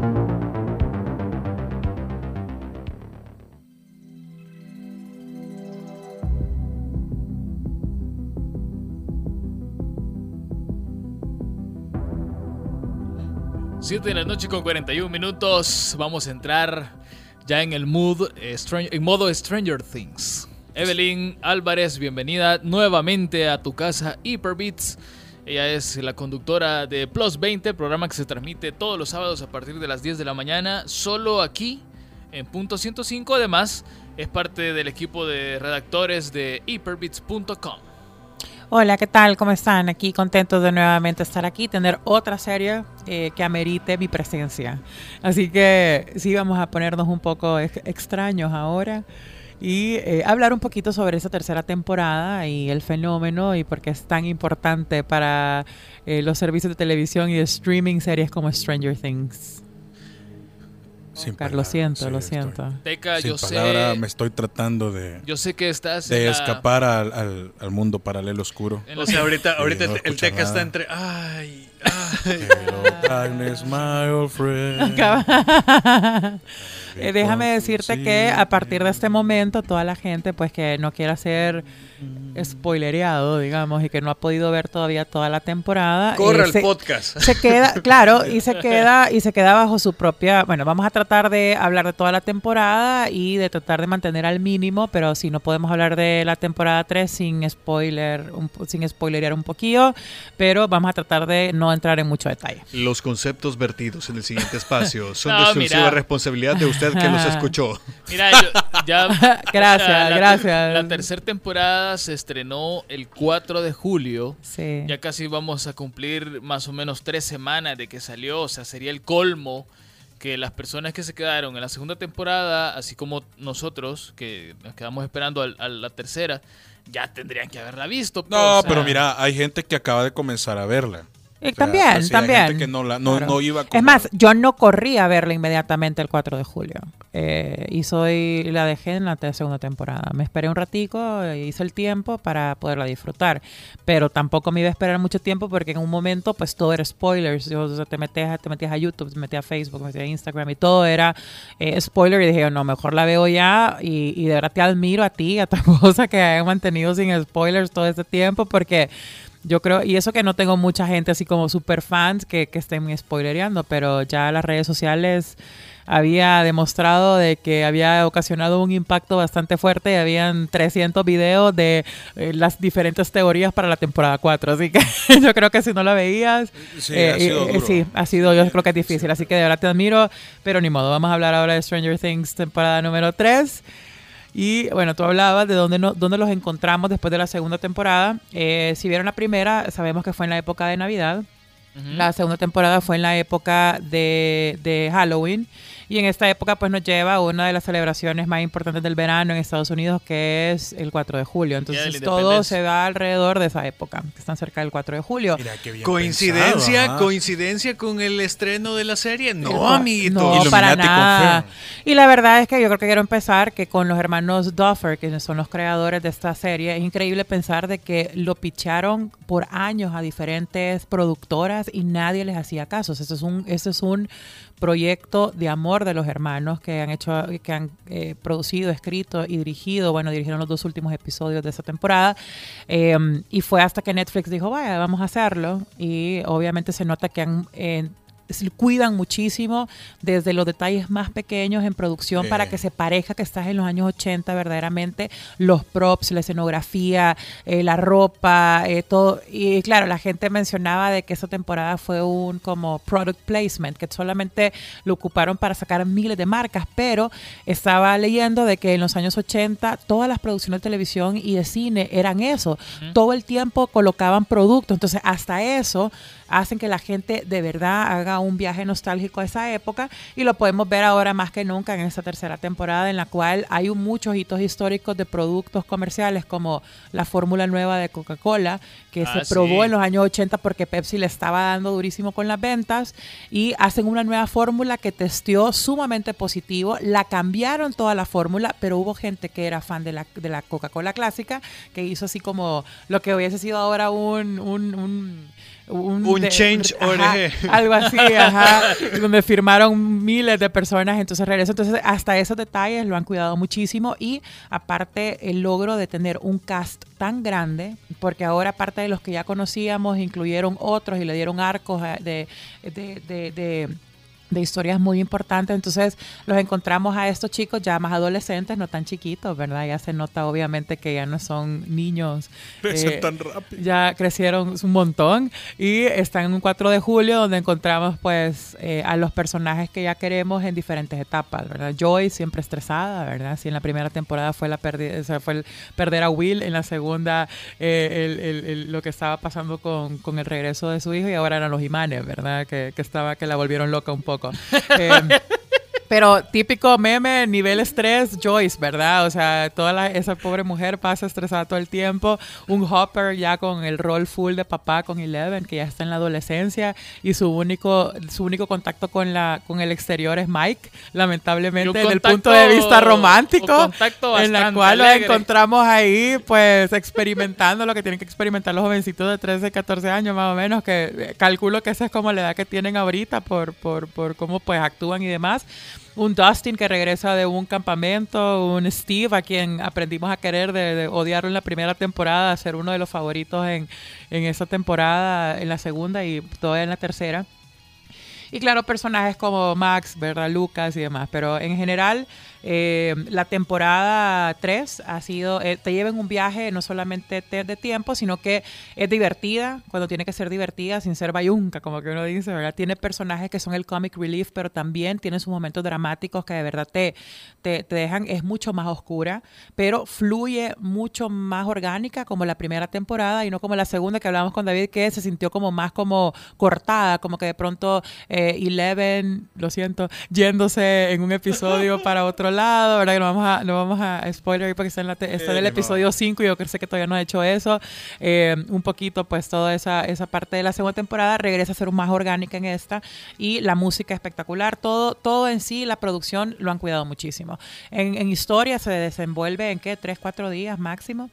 Siete de la noche con 41 minutos. Vamos a entrar ya en el mood, en modo Stranger Things. Evelyn Álvarez, bienvenida nuevamente a tu casa Hyperbits. Ella es la conductora de Plus 20, programa que se transmite todos los sábados a partir de las 10 de la mañana, solo aquí en punto 105. Además, es parte del equipo de redactores de hyperbits.com. Hola, ¿qué tal? ¿Cómo están? Aquí contentos de nuevamente estar aquí, tener otra serie eh, que amerite mi presencia. Así que sí, vamos a ponernos un poco ex- extraños ahora y eh, hablar un poquito sobre esa tercera temporada y el fenómeno y por qué es tan importante para eh, los servicios de televisión y de streaming series como Stranger Things. Sin Oscar, lo siento, sí, lo estoy- siento. Teca, Sin yo palabra, sé, me estoy tratando de, yo sé que estás de la- escapar al, al- al mundo paralelo oscuro. en O sea, ahorita, ahorita no el, Teca está entre. Ay, ay. [LAUGHS] Hello, darkness, my old friend. [LAUGHS] Eh, déjame decirte que a partir de este momento toda la gente pues que no quiera ser spoilereado, digamos, y que no ha podido ver todavía toda la temporada, Corre el se- podcast. se queda, [LAUGHS] claro, y se queda, y se queda bajo su propia, bueno, vamos a tratar de hablar de toda la temporada y de tratar de mantener al mínimo, pero si no podemos hablar de la temporada 3 sin spoiler, un sin spoilerear un poquillo, pero vamos a tratar de no entrar en mucho detalle. Los conceptos vertidos en el siguiente espacio [LAUGHS] son No, de exclusiva mira. responsabilidad de usted que los [LAUGHS] escuchó. Mira, yo- ya. Gracias, la- gracias. La tercera temporada se estrenó el 4 de julio. Sí. Ya casi vamos a cumplir más o menos tres semanas de que salió. O sea, sería el colmo que las personas que se quedaron en la segunda temporada, así como nosotros, que nos quedamos esperando a, la tercera, ya tendrían que haberla visto. pues, No, o sea, pero mira, hay gente que acaba de comenzar a verla. Eh, O sea, también, hay también. gente que no, la, no, Claro. no iba Es como- más, yo no corrí a verla inmediatamente el 4 de julio. Eh, y soy la dejé en la segunda temporada. Me esperé un ratico, eh, hice el tiempo para poderla disfrutar. Pero tampoco me iba a esperar mucho tiempo porque en un momento pues todo era spoilers. Yo, o sea, te, metías, te metías a YouTube, te metías a Facebook, te metías a Instagram y todo era eh, spoiler. Y dije, no, mejor la veo ya. Y, y de verdad te admiro a ti, a tu [LAUGHS] esposa que hayan mantenido sin spoilers todo este tiempo porque... Yo creo, y eso que no tengo mucha gente así como super fans que, que estén spoilereando, pero ya las redes sociales había demostrado de que había ocasionado un impacto bastante fuerte y habían 300 videos de eh, las diferentes teorías para la temporada 4. Así que [LAUGHS] yo creo que si no la veías, Sí, eh, ha sido eh, sí, ha sido, yo creo que es difícil. Así que de verdad te admiro, pero ni modo, vamos a hablar ahora de Stranger Things temporada número 3. Y bueno, tú hablabas de dónde, no, dónde los encontramos después de la segunda temporada. Eh, si vieron la primera, sabemos que fue en la época de Navidad. La segunda temporada fue en la época de, de Halloween. Y en esta época pues nos lleva a una de las celebraciones más importantes del verano en Estados Unidos, que es el 4 de julio. Entonces todo se da alrededor de esa época, que están cerca del 4 de julio. Mira, qué bien ¿Coincidencia, pensado, coincidencia con el estreno de la serie? No, amiguito. No, Illuminati para nada. Y la verdad es que yo creo que quiero empezar que con los hermanos Duffer, que son los creadores de esta serie, es increíble pensar de que lo picharon por años a diferentes productoras y nadie les hacía caso. Eso es un, eso es un proyecto de amor de los hermanos que han hecho, que han eh, producido, escrito y dirigido. Bueno, dirigieron los dos últimos episodios de esa temporada. Eh, y fue hasta que Netflix dijo, vaya, vamos a hacerlo. Y obviamente se nota que han eh, cuidan muchísimo desde los detalles más pequeños en producción para que se parezca que estás en los años 80 verdaderamente los props, la escenografía, eh, la ropa, eh, todo. Y claro, la gente mencionaba de que esa temporada fue un como product placement, que solamente lo ocuparon para sacar miles de marcas, pero estaba leyendo de que en los años 80 todas las producciones de televisión y de cine eran eso, todo el tiempo colocaban productos, entonces hasta eso hacen que la gente de verdad haga un viaje nostálgico a esa época y lo podemos ver ahora más que nunca en esta tercera temporada en la cual hay muchos hitos históricos de productos comerciales como la fórmula nueva de Coca-Cola que Ah, se probó sí. en los años 80 porque Pepsi le estaba dando durísimo con las ventas y hacen una nueva fórmula que testeó sumamente positivo, la cambiaron toda la fórmula, pero hubo gente que era fan de la, de la Coca-Cola clásica que hizo así como lo que hubiese sido ahora un... un, un un, Un change ajá, ORG. algo así, ajá, [LAUGHS] donde firmaron miles de personas, entonces regreso. Entonces, hasta esos detalles lo han cuidado muchísimo y aparte el logro de tener un cast tan grande, porque ahora aparte de los que ya conocíamos, incluyeron otros y le dieron arcos eh, de, de, de- de- historias muy importantes. Entonces los encontramos a estos chicos ya más adolescentes, no tan chiquitos, ¿verdad? Ya se nota obviamente que ya no son niños. Crecen eh, tan rápido. ya crecieron un montón y están en un 4 de julio donde encontramos pues eh, a los personajes que ya queremos en diferentes etapas, ¿verdad? Joy siempre estresada, ¿verdad? Si en la primera temporada fue la pérdida, o sea, fue el perder a Will, en la segunda eh, el- el- el- lo que estaba pasando con, con el regreso de su hijo y ahora eran los imanes, ¿verdad? Que, que estaba que la volvieron loca un poco. Eh, pero típico meme, nivel estrés, Joyce, ¿verdad? O sea, toda la- esa pobre mujer pasa estresada todo el tiempo. Un Hopper ya con el rol full de papá con Eleven, que ya está en la adolescencia y su único, su único contacto con la, con el exterior es Mike, lamentablemente, desde el punto de vista romántico, en la cual alegre. encontramos ahí, pues, experimentando lo que tienen que experimentar los jovencitos de 13, 14 años más o menos, que eh, calculo que esa es como la edad que tienen ahorita por, por, por cómo pues actúan y demás. Un Dustin que regresa de un campamento, un Steve a quien aprendimos a querer, de, odiarlo en la primera temporada, a ser uno de los favoritos en, en esa temporada, en la segunda y todavía en la tercera. Y claro, personajes como Max, ¿verdad? Lucas y demás. Pero en general, eh, la temporada 3 ha sido, eh, te lleva en un viaje no solamente te- de tiempo, sino que es divertida, cuando tiene que ser divertida, sin ser bayunca, como que uno dice, ¿verdad? Tiene personajes que son el comic relief, pero también tiene sus momentos dramáticos que de verdad te, te, te dejan, es mucho más oscura, pero fluye mucho más orgánica como la primera temporada y no como la segunda que hablábamos con David, que se sintió como más como cortada, como que de pronto eh, Eleven, lo siento, yéndose en un episodio para otro lado, ¿verdad? Que no vamos a, no vamos a spoiler porque está en, la te- está en el episodio 5 y yo sé que todavía no ha hecho eso. Eh, un poquito, pues, toda esa, esa parte de la segunda temporada regresa a ser más orgánica en esta y la música espectacular. Todo, todo en sí, la producción lo han cuidado muchísimo. En, en historia se desenvuelve en qué, tres, cuatro días máximo.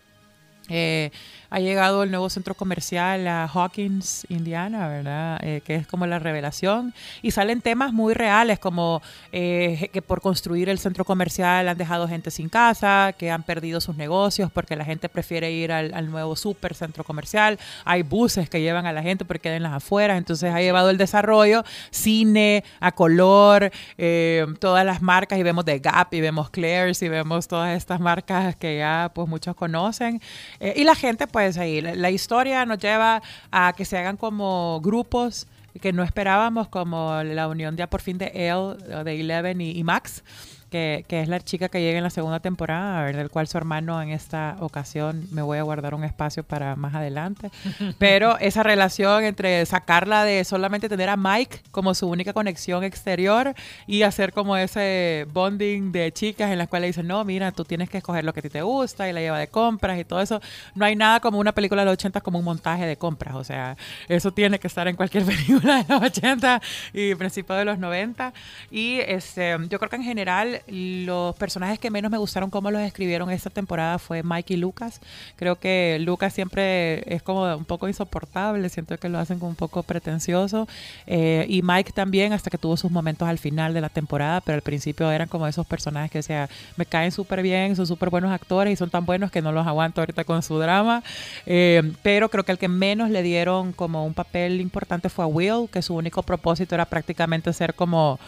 Eh, ha llegado el nuevo centro comercial a Hawkins, Indiana, ¿verdad? Eh, que es como la revelación. Y salen temas muy reales, como eh, que por construir el centro comercial han dejado gente sin casa, que han perdido sus negocios porque la gente prefiere ir al, al nuevo super centro comercial. Hay buses que llevan a la gente porque queden las afueras. Entonces ha llevado el desarrollo, cine, a color, eh, todas las marcas. Y vemos The Gap, y vemos Claire's, y vemos todas estas marcas que ya pues muchos conocen. Eh, y la gente, pues ahí, la, la historia nos lleva a que se hagan como grupos que no esperábamos, como la unión ya por fin de Elle, de Eleven y, y Max. Que, que es la chica que llega en la segunda temporada, a ver, del cual su hermano en esta ocasión me voy a guardar un espacio para más adelante. [LAUGHS] Pero esa relación entre sacarla de solamente tener a Mike como su única conexión exterior y hacer como ese bonding de chicas en las cuales dicen, no, mira, tú tienes que escoger lo que a ti te gusta y la lleva de compras y todo eso. No hay nada como una película de los 80 como un montaje de compras, o sea, eso tiene que estar en cualquier [LAUGHS] película de los 80 y principios de los 90. Y este, yo creo que en general los personajes que menos me gustaron cómo los escribieron esta temporada fue Mike y Lucas. Creo que Lucas siempre es como un poco insoportable, siento que lo hacen como un poco pretencioso. Eh, y Mike también, hasta que tuvo sus momentos al final de la temporada, pero al principio eran como esos personajes que, o sea, me caen súper bien, son súper buenos actores y son tan buenos que no los aguanto ahorita con su drama. Eh, pero creo que el que menos le dieron como un papel importante fue a Will, que su único propósito era prácticamente ser como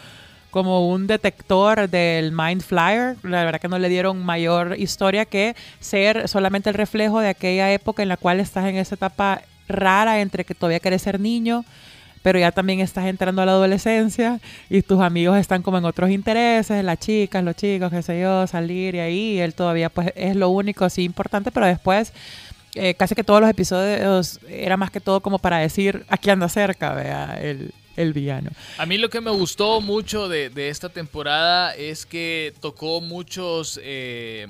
como un detector del Mind Flyer. La verdad que no le dieron mayor historia que ser solamente el reflejo de aquella época en la cual estás en esa etapa rara entre que todavía quieres ser niño, pero ya también estás entrando a la adolescencia y tus amigos están como en otros intereses, las chicas, los chicos, qué sé yo, salir y ahí, él todavía pues es lo único así importante, pero después eh, casi que todos los episodios era más que todo como para decir, aquí anda cerca, vea, el, el villano. A mí lo que me gustó mucho de, de esta temporada es que tocó muchos... eh,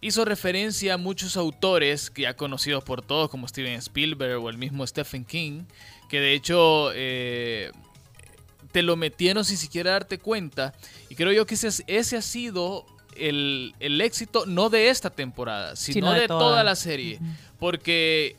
hizo referencia a muchos autores que ya conocidos por todos, como Steven Spielberg o el mismo Stephen King, que de hecho eh, te lo metieron sin siquiera darte cuenta. Y creo yo que ese, ese ha sido el, el éxito, no de esta temporada, sino, Sino de de, toda. toda la serie. Porque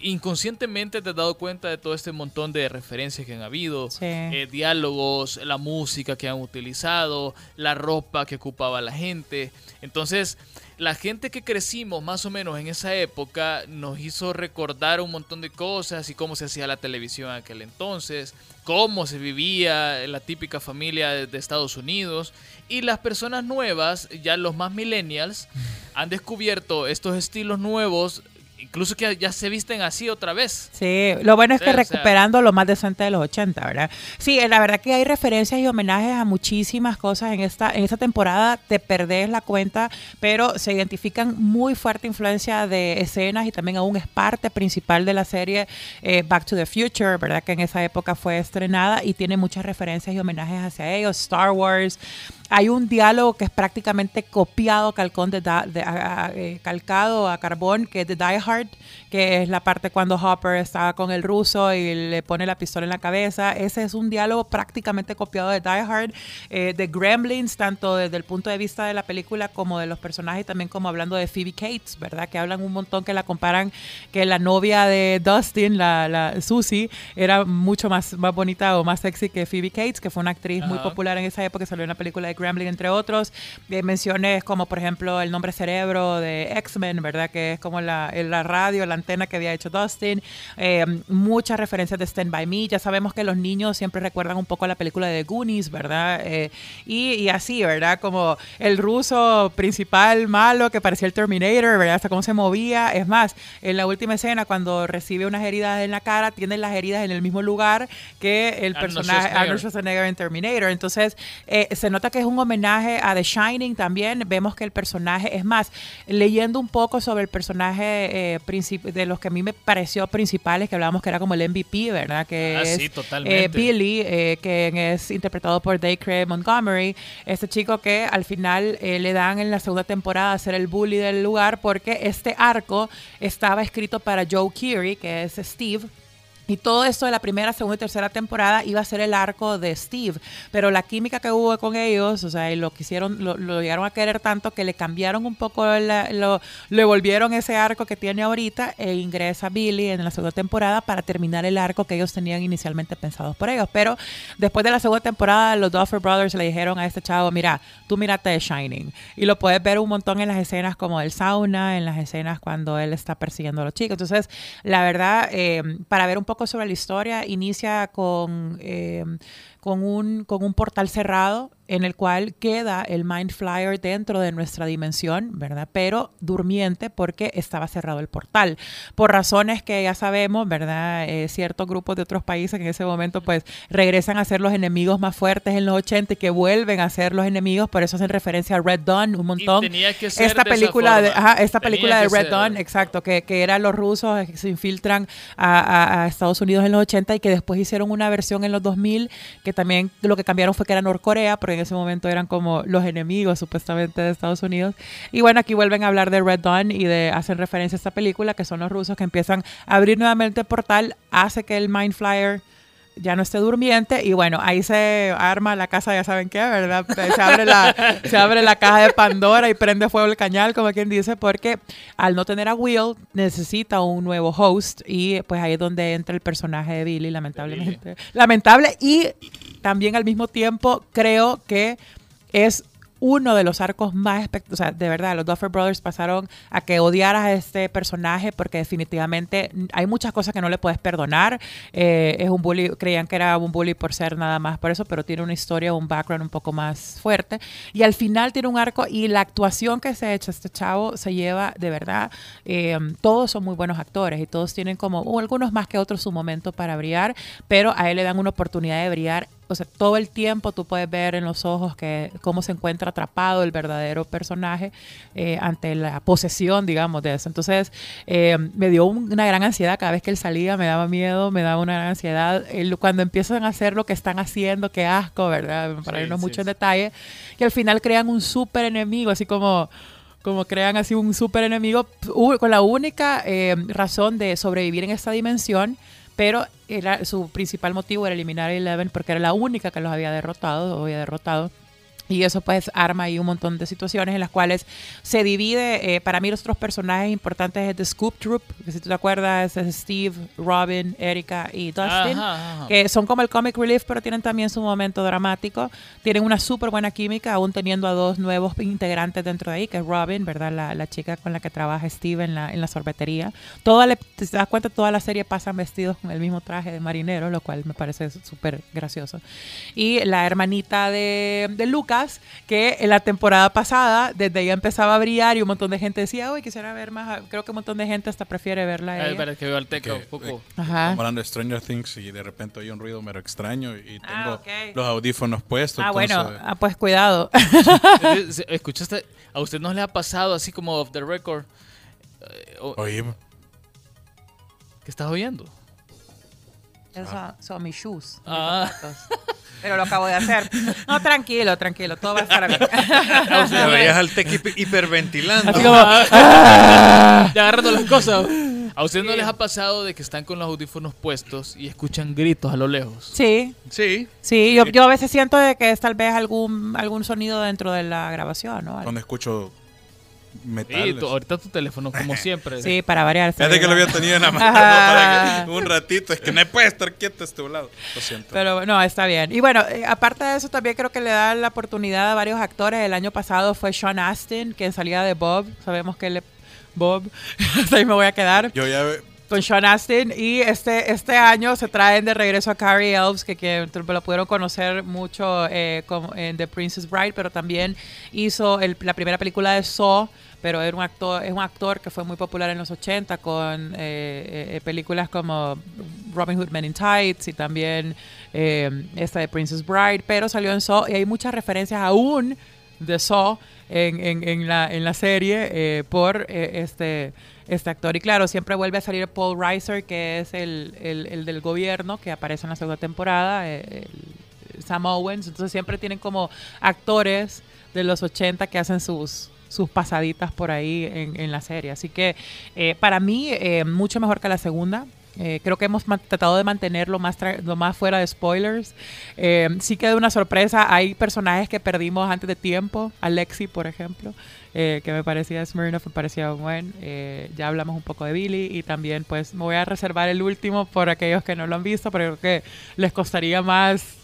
inconscientemente te has dado cuenta de todo este montón de referencias que han habido, Sí. eh, diálogos, la música que han utilizado, la ropa que ocupaba la gente. Entonces, la gente que crecimos más o menos en esa época nos hizo recordar un montón de cosas y cómo se hacía la televisión en aquel entonces, cómo se vivía la típica familia de, de Estados Unidos. Y las personas nuevas, ya los más millennials, [LAUGHS] han descubierto estos estilos nuevos, incluso que ya se visten así otra vez. Sí, lo bueno es que Sí, o sea- recuperando lo más decente de los 80, ¿verdad? Sí, eh, la verdad que hay referencias y homenajes a muchísimas cosas en esta en esta temporada, te perdés la cuenta, pero se identifican muy fuerte influencia de escenas y también aún es parte principal de la serie eh, Back to the Future, ¿verdad? Que en esa época fue estrenada y tiene muchas referencias y homenajes hacia ellos, Star Wars. Hay un diálogo que es prácticamente copiado, calcón de, da- de- a- a- eh, calcado a carbón, que es de Die Hard, que es la parte cuando Hopper está con el ruso y le pone la pistola en la cabeza. Ese es un diálogo prácticamente copiado de Die Hard, eh, de Gremlins, tanto desde el punto de vista de la película como de los personajes, también como hablando de Phoebe Cates, ¿verdad? Que hablan un montón, que la comparan, que la novia de Dustin, la, la Susie, era mucho más, más bonita o más sexy que Phoebe Cates, que fue una actriz muy popular en esa época, salió en la película de Gremlin, entre otros. Eh, menciones como, por ejemplo, el nombre cerebro de X-Men, ¿verdad? Que es como la, en la radio, la antena que había hecho Dustin. Eh, muchas referencias de Stand By Me. Ya sabemos que los niños siempre recuerdan un poco a la película de Goonies, ¿verdad? Eh, y, y así, ¿verdad? Como el ruso principal malo que parecía el Terminator, ¿verdad? Hasta cómo se movía. Es más, en la última escena, cuando recibe unas heridas en la cara, tiene las heridas en el mismo lugar que el Arnold personaje Schwarzenegger. Arnold Schwarzenegger en Terminator. Entonces, eh, se nota que es un homenaje a The Shining también. Vemos que el personaje, es más, leyendo un poco sobre el personaje eh, de los que a mí me pareció principales, que hablábamos que era como el MVP, ¿verdad? Que Ah, es sí, totalmente. eh, Billy, eh, que es interpretado por Dacre Montgomery. Este chico que al final eh, le dan en la segunda temporada a ser el bully del lugar porque este arco estaba escrito para Joe Keery, que es Steve. Y todo esto de la primera, segunda y tercera temporada iba a ser el arco de Steve. Pero la química que hubo con ellos, o sea, y lo quisieron, lo, lo llegaron a querer tanto que le cambiaron un poco, la- lo, le volvieron ese arco que tiene ahorita e ingresa Billy en la segunda temporada para terminar el arco que ellos tenían inicialmente pensados por ellos. Pero después de la segunda temporada, los Duffer Brothers le dijeron a este chavo, mira, tú mírate de Shining. Y lo puedes ver un montón en las escenas como del sauna, en las escenas cuando él está persiguiendo a los chicos. Entonces, la verdad, eh, para ver un poco sobre la historia, inicia con, eh, con, un, con un portal cerrado en el cual queda el Mind Flyer dentro de nuestra dimensión, ¿verdad? Pero durmiente porque estaba cerrado el portal. Por razones que ya sabemos, ¿verdad? Eh, ciertos grupos de otros países que en ese momento pues regresan a ser los enemigos más fuertes en los 80 y que vuelven a ser los enemigos, por eso hacen referencia a Red Dawn un montón. tenía que ser esta de esa película de, ajá, esta Tenía película de Red ser. Dawn, exacto, que, que eran los rusos que se infiltran a, a- a Estados Unidos en los 80 y que después hicieron una versión en los 2000 que también lo que cambiaron fue que era Norcorea, porque en ese momento eran como los enemigos supuestamente de Estados Unidos. Y bueno, aquí vuelven a hablar de Red Dawn y de hacen referencia a esta película, que son los rusos que empiezan a abrir nuevamente el portal, hace que el Mind Flyer ya no esté durmiente y bueno, ahí se arma la casa, ya saben qué, ¿verdad? Se abre la, se abre la caja de Pandora y prende fuego el cañal, como quien dice, porque al no tener a Will necesita un nuevo host y pues ahí es donde entra el personaje de Billy, lamentablemente. Lamentable y también al mismo tiempo creo que es uno de los arcos más espect- o sea, de verdad, los Duffer Brothers pasaron a que odiaras a este personaje porque definitivamente hay muchas cosas que no le puedes perdonar. Eh, es un bully, creían que era un bully por ser nada más por eso, pero tiene una historia, un background un poco más fuerte. Y al final tiene un arco y la actuación que se ha hecho este chavo se lleva de verdad. eh, todos son muy buenos actores y todos tienen como, algunos más que otros, su momento para brillar, pero a él le dan una oportunidad de brillar o sea, todo el tiempo tú puedes ver en los ojos que cómo se encuentra atrapado el verdadero personaje eh, ante la posesión, digamos, de eso. Entonces, eh, me dio un- una gran ansiedad cada vez que él salía, me daba miedo, me daba una gran ansiedad. Cuando empiezan a hacer lo que están haciendo, qué asco, ¿verdad? Para Sí, irnos sí, mucho en sí. detalle, que al final crean un súper enemigo, así como como crean así un súper enemigo con la única eh, razón de sobrevivir en esta dimensión, pero era, su principal motivo era eliminar a Eleven porque era la única que los había derrotado o había derrotado. Y eso pues arma ahí un montón de situaciones en las cuales se divide, eh, para mí los otros personajes importantes es The Scoop Troop, que si tú te acuerdas es Steve, Robin, Erika y Dustin Ajá, ajá. que son como el comic relief, pero tienen también su momento dramático. Tienen una súper buena química, aún teniendo a dos nuevos integrantes dentro de ahí, que es Robin, ¿verdad? La, la chica con la que trabaja Steve en la, en la sorbetería. Toda la- te das cuenta, toda la serie pasan vestidos con el mismo traje de marinero, lo cual me parece súper gracioso. Y la hermanita de, de Lucas, que en la temporada pasada, desde ella empezaba a brillar y un montón de gente decía, uy, quisiera ver más. a-". Creo que un montón de gente hasta prefiere verla a Ah, ella. que veo al Que- un poco. Ajá. Hablando de Stranger Things y de repente oí un ruido mero extraño y tengo Ah, ok. los audífonos puestos. Ah, bueno, entonces- ah, pues cuidado. [LAUGHS] ¿Escuchaste? ¿A usted no le ha pasado así como off the record? Eh, o- Oí, ¿Qué estás oyendo? Esos son mis shoes. mis Ah. Pero lo acabo de hacer. No, tranquilo, tranquilo. Todo va a estar bien. [LAUGHS] Ya veías al tech hiper- [LAUGHS] hiperventilando. Así como, Ya agarrando las cosas. ¿A usted no les ha pasado de que están con los audífonos puestos y escuchan gritos a lo lejos? sí, Sí. sí. Yo, yo a veces siento de que es tal vez algún, algún sonido dentro de la grabación, ¿no? cuando escucho Sí, metales. tu- ahorita tu teléfono, como [LAUGHS] siempre. Sí, para variar. Fíjate que lo había tenido en la [LAUGHS] mano que un ratito. Es que no puede estar quieto a este lado. Lo siento. Pero no, está bien. Y bueno, eh, aparte de eso, también creo que le da la oportunidad a varios actores. El año pasado fue Sean Astin, quien salía de Bob. Sabemos que él... Bob. [LAUGHS] Hasta ahí me voy a quedar. Yo ya con Sean Astin y este, este año se traen de regreso a Carrie Elves que, que lo pudieron conocer mucho eh, en The Princess Bride pero también hizo la primera película de Saw pero era un actor, es un actor que fue muy popular en los 80 con eh, eh, películas como Robin Hood Men in Tights y también eh, esta de Princess Bride, pero salió en Saw y hay muchas referencias aún de Saw en, en, la, en la serie eh, por eh, este, este actor. Y claro, siempre vuelve a salir Paul Reiser, que es el, el, el del gobierno, que aparece en la segunda temporada, eh, Sam Owens. Entonces siempre tienen como actores de los 80 que hacen sus sus pasaditas por ahí en, en la serie. Así que eh, para mí, eh, mucho mejor que la segunda. Creo que hemos tratado de mantenerlo más, lo más fuera de spoilers. Sí que de una sorpresa, hay personajes que perdimos antes de tiempo. Alexi, por ejemplo, eh, que me parecía Smirnoff, me parecía buen. Eh, ya hablamos un poco de Billy y también pues me voy a reservar el último por aquellos que no lo han visto, pero creo que les costaría más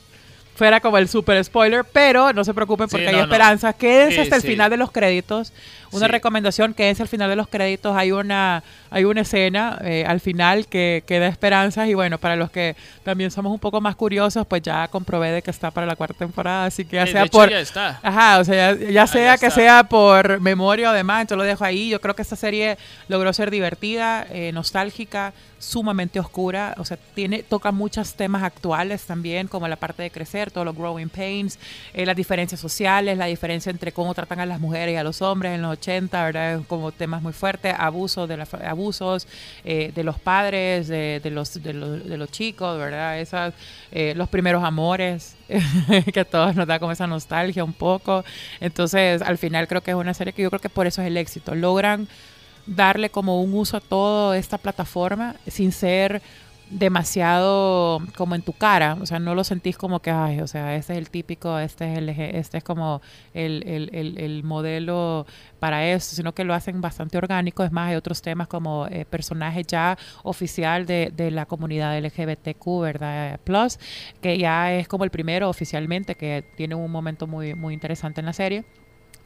fuera como el super spoiler, pero no se preocupen porque Sí, hay no, no. esperanza. Quédense Sí, hasta el sí. final de los créditos. Una recomendación, quédense al final de los créditos. Hay una, hay una escena eh, al final que, que da esperanzas y bueno, para los que también somos un poco más curiosos, pues ya comprobé de que está para la cuarta temporada, así que ya sea por... ya está. Ajá, o sea, ya, ya Ah, sea ya que sea por memoria o demás, yo lo dejo ahí. Yo creo que esta serie logró ser divertida, eh, nostálgica, sumamente oscura. O sea, tiene, toca muchos temas actuales también, como la parte de crecer, todos los growing pains, eh, las diferencias sociales, la diferencia entre cómo tratan a las mujeres y a los hombres en los 80, ¿verdad? Como temas muy fuertes, abusos de, la, abusos eh, de los padres, de, de los, de, los, de los chicos, ¿verdad? Esas, eh, los primeros amores, [LAUGHS] que a todos nos da como esa nostalgia un poco. Entonces, al final creo que es una serie que yo creo que por eso es el éxito. Logran darle como un uso a toda esta plataforma sin ser demasiado como en tu cara, o sea, no lo sentís como que, ay, o sea, este es el típico, este es el, este es como el, el, el, el modelo para eso, sino que lo hacen bastante orgánico, es más, hay otros temas como eh, personaje ya oficial de, de la comunidad LGBTQ, ¿verdad? Plus, que ya es como el primero oficialmente, que tiene un momento muy, muy interesante en la serie.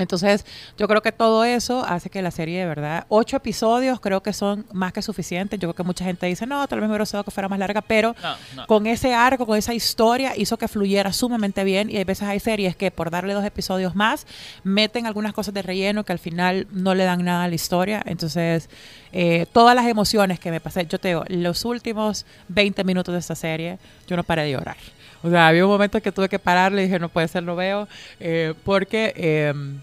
Entonces, yo creo que todo eso hace que la serie, de verdad, ocho episodios creo que son más que suficientes. Yo creo que mucha gente dice, no, tal vez me hubiera gustado que fuera más larga, pero No, no. con ese arco, con esa historia, hizo que fluyera sumamente bien. Y hay veces hay series que por darle dos episodios más, meten algunas cosas de relleno que al final no le dan nada a la historia. Entonces, eh, todas las emociones que me pasé, yo te digo, los últimos 20 minutos de esta serie, yo no paré de llorar. O sea, había un momento que tuve que pararle y dije, no puede ser, lo veo, eh, porque... em,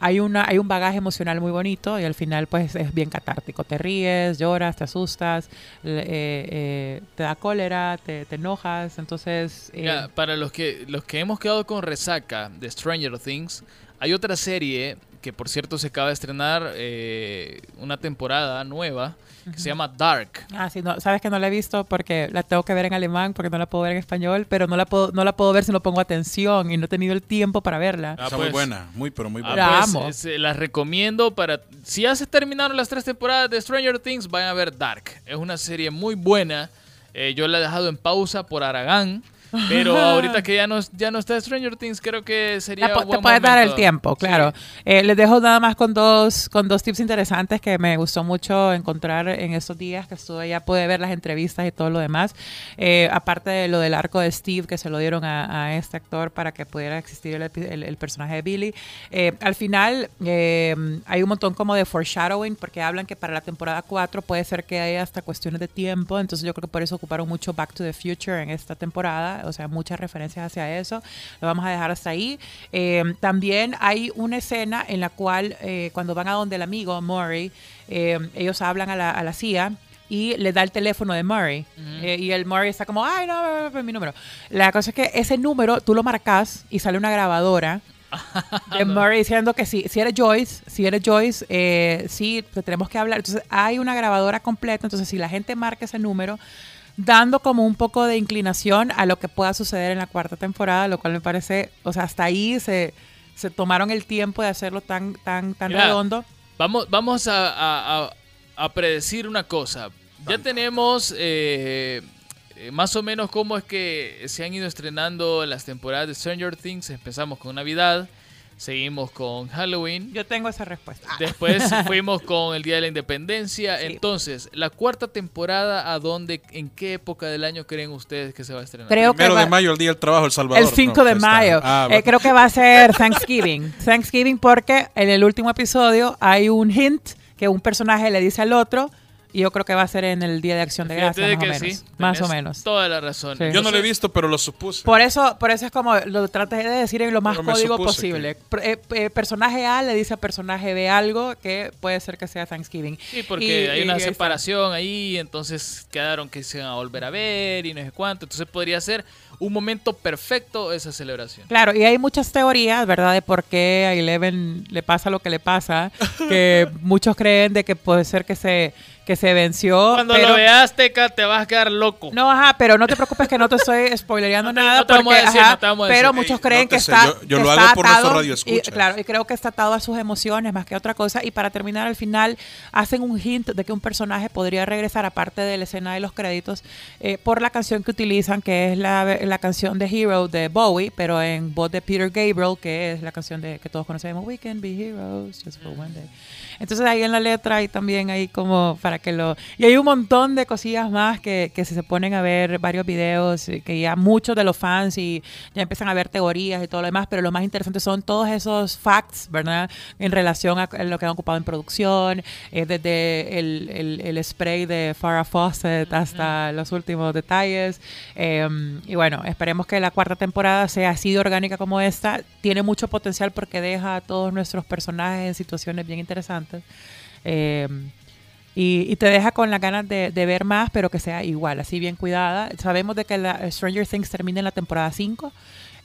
hay, una, hay un bagaje emocional muy bonito y al final pues es bien catártico. Te ríes, lloras, te asustas, eh, eh, te da cólera, te, te enojas, entonces... eh, para los que, los que hemos quedado con resaca de Stranger Things, hay otra serie que por cierto se acaba de estrenar eh, una temporada nueva que se llama Dark. Ah, sí, no, sabes que no la he visto porque la tengo que ver en alemán, porque no la puedo ver en español, pero no la puedo, no la puedo ver si no pongo atención y no he tenido el tiempo para verla. Ah, Está muy pues. buena, muy, pero muy Ah, buena. La pues, amo. es, eh, las recomiendo para... Si ya se terminaron las tres temporadas de Stranger Things, vayan a ver Dark. Es una serie muy buena. Eh, yo la he dejado en pausa por Aragán. Pero [LAUGHS] ahorita que ya no, ya no está Stranger Things, creo que sería po- buen te puedes dar el tiempo, claro. Eh, les dejo nada más con dos, con dos tips interesantes que me gustó mucho encontrar en estos días que estuve ya pude ver las entrevistas y todo lo demás. Eh, aparte de lo del arco de Steve que se lo dieron a, a este actor para que pudiera existir el, el- el personaje de Billy. eh, al final hay un montón como de foreshadowing porque hablan que para la temporada 4 puede ser que haya hasta cuestiones de tiempo. Entonces yo creo que por eso ocuparon mucho Back to the Future en esta temporada. O sea, muchas referencias hacia eso. Lo vamos a dejar hasta ahí. Eh, también hay una escena en la cual eh, cuando van a donde el amigo Murray, eh, ellos hablan a la, a la CIA y le da el teléfono de Murray. Eh, y el Murray está como, ay, no, mi número. La cosa es que ese número tú lo marcas y sale una grabadora [LAUGHS] de Murray diciendo que si, si eres Joyce, si eres Joyce, eh, sí, te tenemos que hablar. Entonces hay una grabadora completa, entonces si la gente marca ese número, dando como un poco de inclinación a lo que pueda suceder en la cuarta temporada, lo cual me parece, o sea, hasta ahí se, se tomaron el tiempo de hacerlo tan, tan, tan Mira, redondo. Vamos, vamos a, a- a- a predecir una cosa. Ya tenemos eh, eh, más o menos cómo es que se han ido estrenando las temporadas de Stranger Things. Empezamos con Navidad, seguimos con Halloween. Yo tengo esa respuesta. Después [LAUGHS] fuimos con el Día de la Independencia. Sí. Entonces, la cuarta temporada, ¿a dónde, en qué época del año creen ustedes que se va a estrenar? Creo que Primero va- de mayo, el Día del Trabajo, El Salvador. El 5 No, de mayo. Ah, Eh, bueno. creo que va a ser Thanksgiving. [LAUGHS] Thanksgiving porque en el último episodio hay un hint que un personaje le dice al otro y yo creo que va a ser en el Día de Acción de Gracias, de más o menos. sí, más o menos. Toda la razón. Sí. Yo no lo he visto, pero lo supuse. Por eso, por eso es como lo traté de decir en lo más Pero código posible. Eh, eh, personaje A le dice a personaje B algo que puede ser que sea Thanksgiving. Sí, porque Y- hay y una está. separación ahí, entonces quedaron que se van a volver a ver y no sé cuánto. Entonces podría ser un momento perfecto esa celebración. Claro, y hay muchas teorías, ¿verdad?, de por qué a Eleven le pasa lo que le pasa, que [LAUGHS] muchos creen de que puede ser que se, que se venció. Cuando pero- lo veas, Teca, te vas a quedar loco. No, ajá, pero no te preocupes que no te estoy spoilereando [LAUGHS] No nada. no te vamos a decir, ajá, no te vamos a pero decir. muchos Ey, creen que está. yo- yo que lo está hago por atado, radioescuchas. y, claro, y creo que está atado a sus emociones más que a otra cosa. Y para terminar, al final hacen un hint de que un personaje podría regresar, aparte de la escena de los créditos, eh, por la canción que utilizan, que es la, la canción de Hero de Bowie, pero en voz de Peter Gabriel, que es la canción de que todos conocemos, We Can Be Heroes, Just for One Day. Entonces ahí en la letra y también ahí como para que lo... Y hay un montón de cosillas más que, que si se ponen a ver varios videos, eh, que ya muchos de los fans y ya empiezan a ver teorías y todo lo demás, pero lo más interesante son todos esos facts, ¿verdad? En relación a lo que han ocupado en producción, eh, desde el, el- el spray de Farrah Fawcett hasta los últimos detalles. Eh, y bueno, esperemos que la cuarta temporada sea así de orgánica como esta. Tiene mucho potencial porque deja a todos nuestros personajes en situaciones bien interesantes. Eh, y, te deja con las ganas de, de ver más, pero que sea igual, así bien cuidada. Sabemos de que la Stranger Things termina en la temporada 5.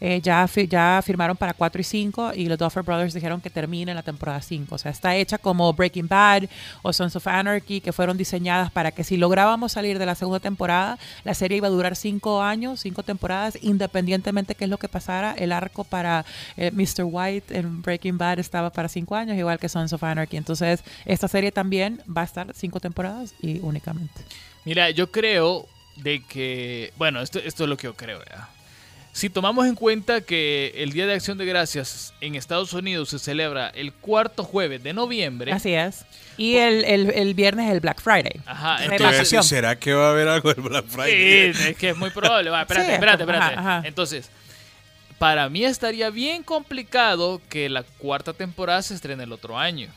Eh, ya, ya firmaron para 4 y 5 y los Duffer Brothers dijeron que termine en la temporada 5. O sea, está hecha como Breaking Bad o Sons of Anarchy, que fueron diseñadas para que si lográbamos salir de la segunda temporada, la serie iba a durar 5 años, 5 temporadas, independientemente qué es lo que pasara. El arco para eh, Mr. White en Breaking Bad estaba para 5 años, igual que Sons of Anarchy. Entonces, esta serie también va a estar 5 temporadas y únicamente. Mira, yo creo de que, bueno, esto, esto es lo que yo creo, ¿ya? Si tomamos en cuenta que el Día de Acción de Gracias en Estados Unidos se celebra el cuarto jueves de noviembre, Así es. Y el, el, el viernes es el Black Friday. Ajá, entonces-. ¿Será que va a haber algo del Black Friday? Sí, es que es muy probable. Va, espérate, [LAUGHS] Sí, espérate, ajá, espérate. ajá. Entonces, para mí estaría bien complicado que la cuarta temporada se estrene el otro año.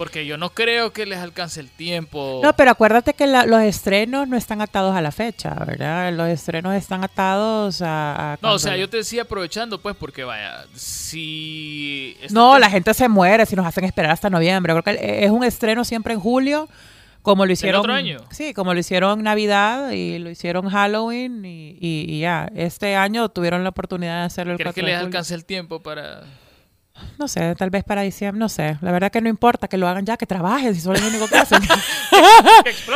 Porque yo no creo que les alcance el tiempo. No, pero acuérdate que la- los estrenos no están atados a la fecha, ¿verdad? Los estrenos están atados a... a No, o sea, yo te decía aprovechando, pues, porque vaya, si... No, la gente se muere si nos hacen esperar hasta noviembre. Creo que es un estreno siempre en julio, como lo hicieron... otro año? Sí, como lo hicieron Navidad y lo hicieron Halloween y, y- y ya. Este año tuvieron la oportunidad de hacerlo el ¿Crees 4 que les alcance el tiempo para...? No sé, tal vez para diciembre, no sé. La verdad que no importa que lo hagan ya, que trabajen, si son lo único que [LAUGHS] hacen.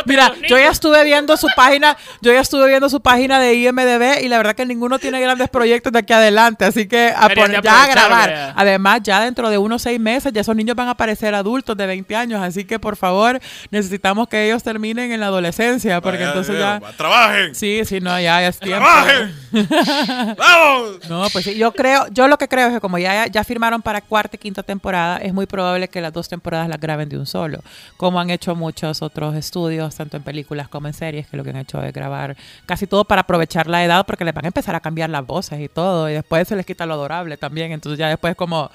Mira, yo ya estuve viendo su página, yo ya estuve viendo su página de IMDB y la verdad que ninguno tiene grandes proyectos de aquí adelante, así que a poner, ya a grabar. Además, ya dentro de unos seis meses ya esos niños van a parecer adultos de 20 años, así que por favor necesitamos que ellos terminen en la adolescencia, porque Vaya, entonces ya, ya... ¡Trabajen! Sí, sí, no, ya, ya es tiempo. ¡Trabajen! [LAUGHS] ¡Vamos! No, pues sí, yo creo, yo lo que creo es que como ya, ya firmaron para cuarta y quinta temporada, es muy probable que las dos temporadas las graben de un solo, como han hecho muchos otros estudios, tanto en películas como en series, que lo que han hecho es grabar casi todo para aprovechar la edad, porque les van a empezar a cambiar las voces y todo, y después se les quita lo adorable también, entonces ya después como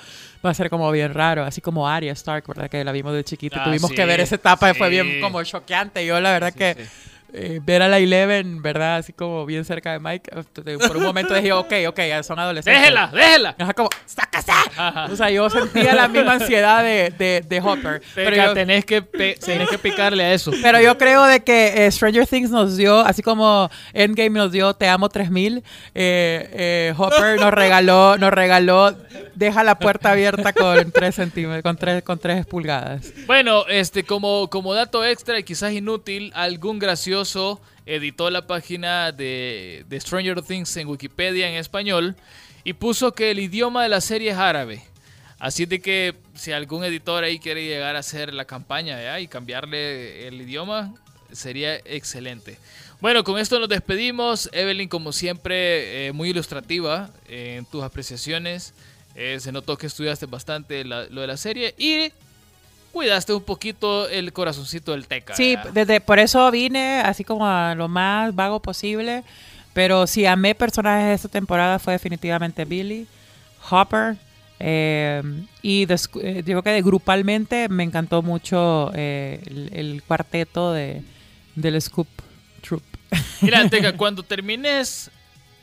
va a ser como bien raro, así como Arya Stark, ¿verdad? Que la vimos de chiquita, Ah, tuvimos sí, que ver esa etapa, y fue sí. bien como choqueante, yo la verdad Sí, que... eh, ver a la Eleven, ¿verdad? Así como bien cerca de Mike. Por un momento dije, ok, ok, son adolescentes. ¡Déjela, déjela! Ajá, como, ¡sácase! Ajá. O sea, yo sentía la misma ansiedad de, de, de Hopper. Pero yo, tenés, que pe- tenés que picarle a eso. pero yo creo de que eh, Stranger Things nos dio, así como Endgame nos dio Te Amo 3000, eh, eh, Hopper nos regaló, nos regaló Deja la puerta abierta con 3 centímetros, con 3, con 3 pulgadas. Bueno, este, como, como dato extra y quizás inútil, algún gracioso editó la página de, Stranger Things en Wikipedia en español y puso que el idioma de la serie es árabe. Así de que si algún editor ahí quiere llegar a hacer la campaña y cambiarle el idioma, sería excelente. Bueno, con esto nos despedimos. Evelyn, como siempre, eh, muy ilustrativa en tus apreciaciones. Eh, se notó que estudiaste bastante lo de la serie y cuidaste un poquito el corazoncito del Teca. Sí, ¿verdad? desde, por eso vine así como a lo más vago posible. Pero si amé personajes de esta temporada fue definitivamente Billy, Hopper. eh, y de eh, digo que de grupalmente me encantó mucho eh, el, el cuarteto de, del Scoop Troop. [LAUGHS] Mira, Teca, cuando termines,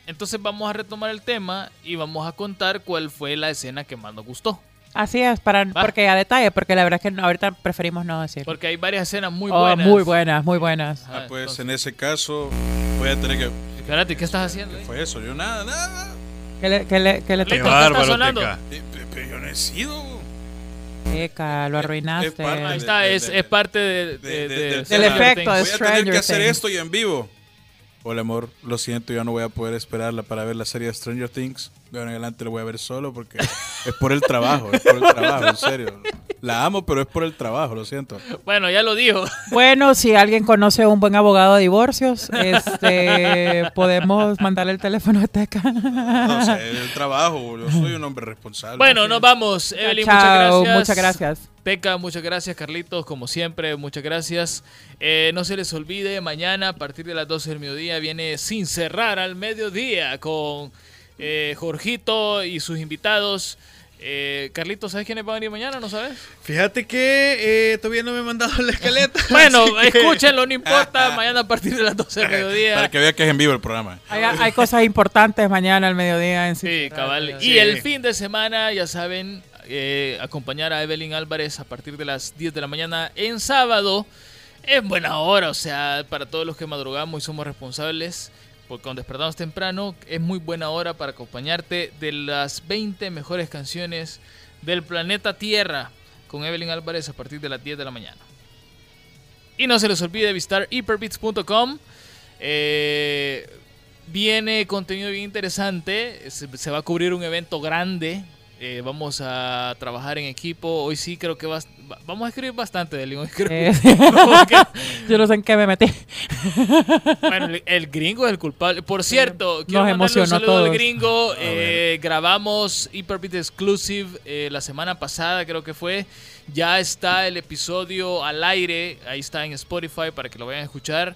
entonces vamos a retomar el tema y vamos a contar cuál fue la escena que más nos gustó. Así es, para, Va. porque a detalle, porque la verdad es que no- ahorita preferimos no decir. Porque hay varias escenas muy Oh, buenas. muy buenas, muy buenas. Ajá, Ah, pues entonces- en ese caso voy a tener que... Espérate, ¿qué estás haciendo? ahí? Fue eso, yo nada, nada. ¿Qué le, qué le, qué le Qué Qué bárbaro, sonando? Eh, Pero yo no he sido... Teca, lo arruinaste. Es parte Ahí de- está, es, es parte de, de- de- de- de- del Stranger efecto de Things. Voy a tener que hacer esto y en vivo. Hola amor, lo siento, ya no voy a poder esperarla para ver la serie de Stranger Things. De ahora en adelante lo voy a ver solo porque es por el trabajo, es por el trabajo, en serio. La amo, pero es por el trabajo, lo siento. Bueno, ya lo dijo. Bueno, si alguien conoce a un buen abogado de divorcios, este, podemos mandarle el teléfono a Teca. No sé, el trabajo, yo soy un hombre responsable. Bueno, nos vamos. Evelyn, muchas Chao, gracias. muchas gracias. Teca, muchas gracias. Carlitos, como siempre, muchas gracias. Eh, no se les olvide, mañana a partir de las 12 del mediodía viene Sin Cerrar al Mediodía con eh, Jorgito y sus invitados. Eh, Carlitos, ¿sabes quiénes van a venir mañana? ¿No sabes? Fíjate que eh, todavía no me he mandado la escaleta. [LAUGHS] Bueno, escúchenlo, no importa. [LAUGHS] Mañana a partir de las 12 del mediodía. Para que vea que es en vivo el programa. Hay, hay cosas importantes mañana al mediodía en Sí, cabal. Sí. Y el fin de semana, ya saben, eh, acompañar a Evelyn Álvarez a partir de las 10 de la mañana en sábado. Es buena hora, o sea, para todos los que madrugamos y somos responsables, porque cuando despertamos temprano, es muy buena hora para acompañarte de las 20 mejores canciones del planeta Tierra con Evelyn Álvarez a partir de las 10 de la mañana. Y no se les olvide visitar hyperbeats.com. Eh, viene contenido bien interesante. Se, se va a cubrir un evento grande. Eh, vamos a trabajar en equipo. Hoy sí creo que vas- va- vamos a escribir bastante de Hoy creo Eh, [LAUGHS] que- [LAUGHS] Yo no sé en qué me metí. [LAUGHS] bueno, el, el gringo es el culpable. Por cierto, quiero Nos un emocionó saludo al gringo. Eh, grabamos Hyperbeat Exclusive eh, la semana pasada, creo que fue. Ya está el episodio al aire. Ahí está en Spotify para que lo vayan a escuchar.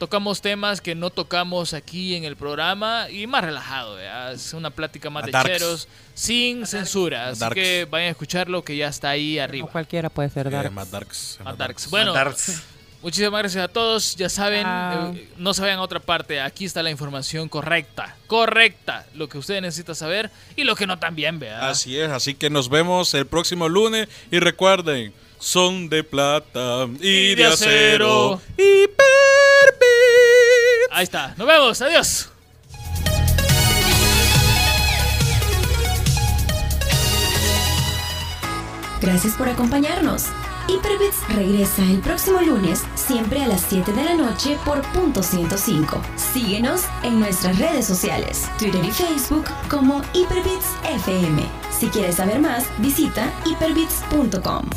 Tocamos temas que no tocamos aquí en el programa y más relajado. ¿verdad? Es una plática más A de darks. cheros, sin censura. Así darks. que vayan a escucharlo que ya está ahí No arriba. cualquiera puede ser Eh, dark. más darks. A más darks. Bueno, Darts. Muchísimas gracias a todos. Ya saben, Chao. eh, no se vayan a otra parte. Aquí está la información correcta. Correcta. Lo que ustedes necesitan saber y lo que no también, vea. Así es, así que nos vemos el próximo lunes y recuerden, son de plata y, de acero. Ahí está. Nos vemos. Adiós. Gracias por acompañarnos. Hyperbits regresa el próximo lunes, siempre a las 7 de la noche por punto 105. Síguenos en nuestras redes sociales, Twitter y Facebook como Hyperbits FM. Si quieres saber más, visita hyperbits.com.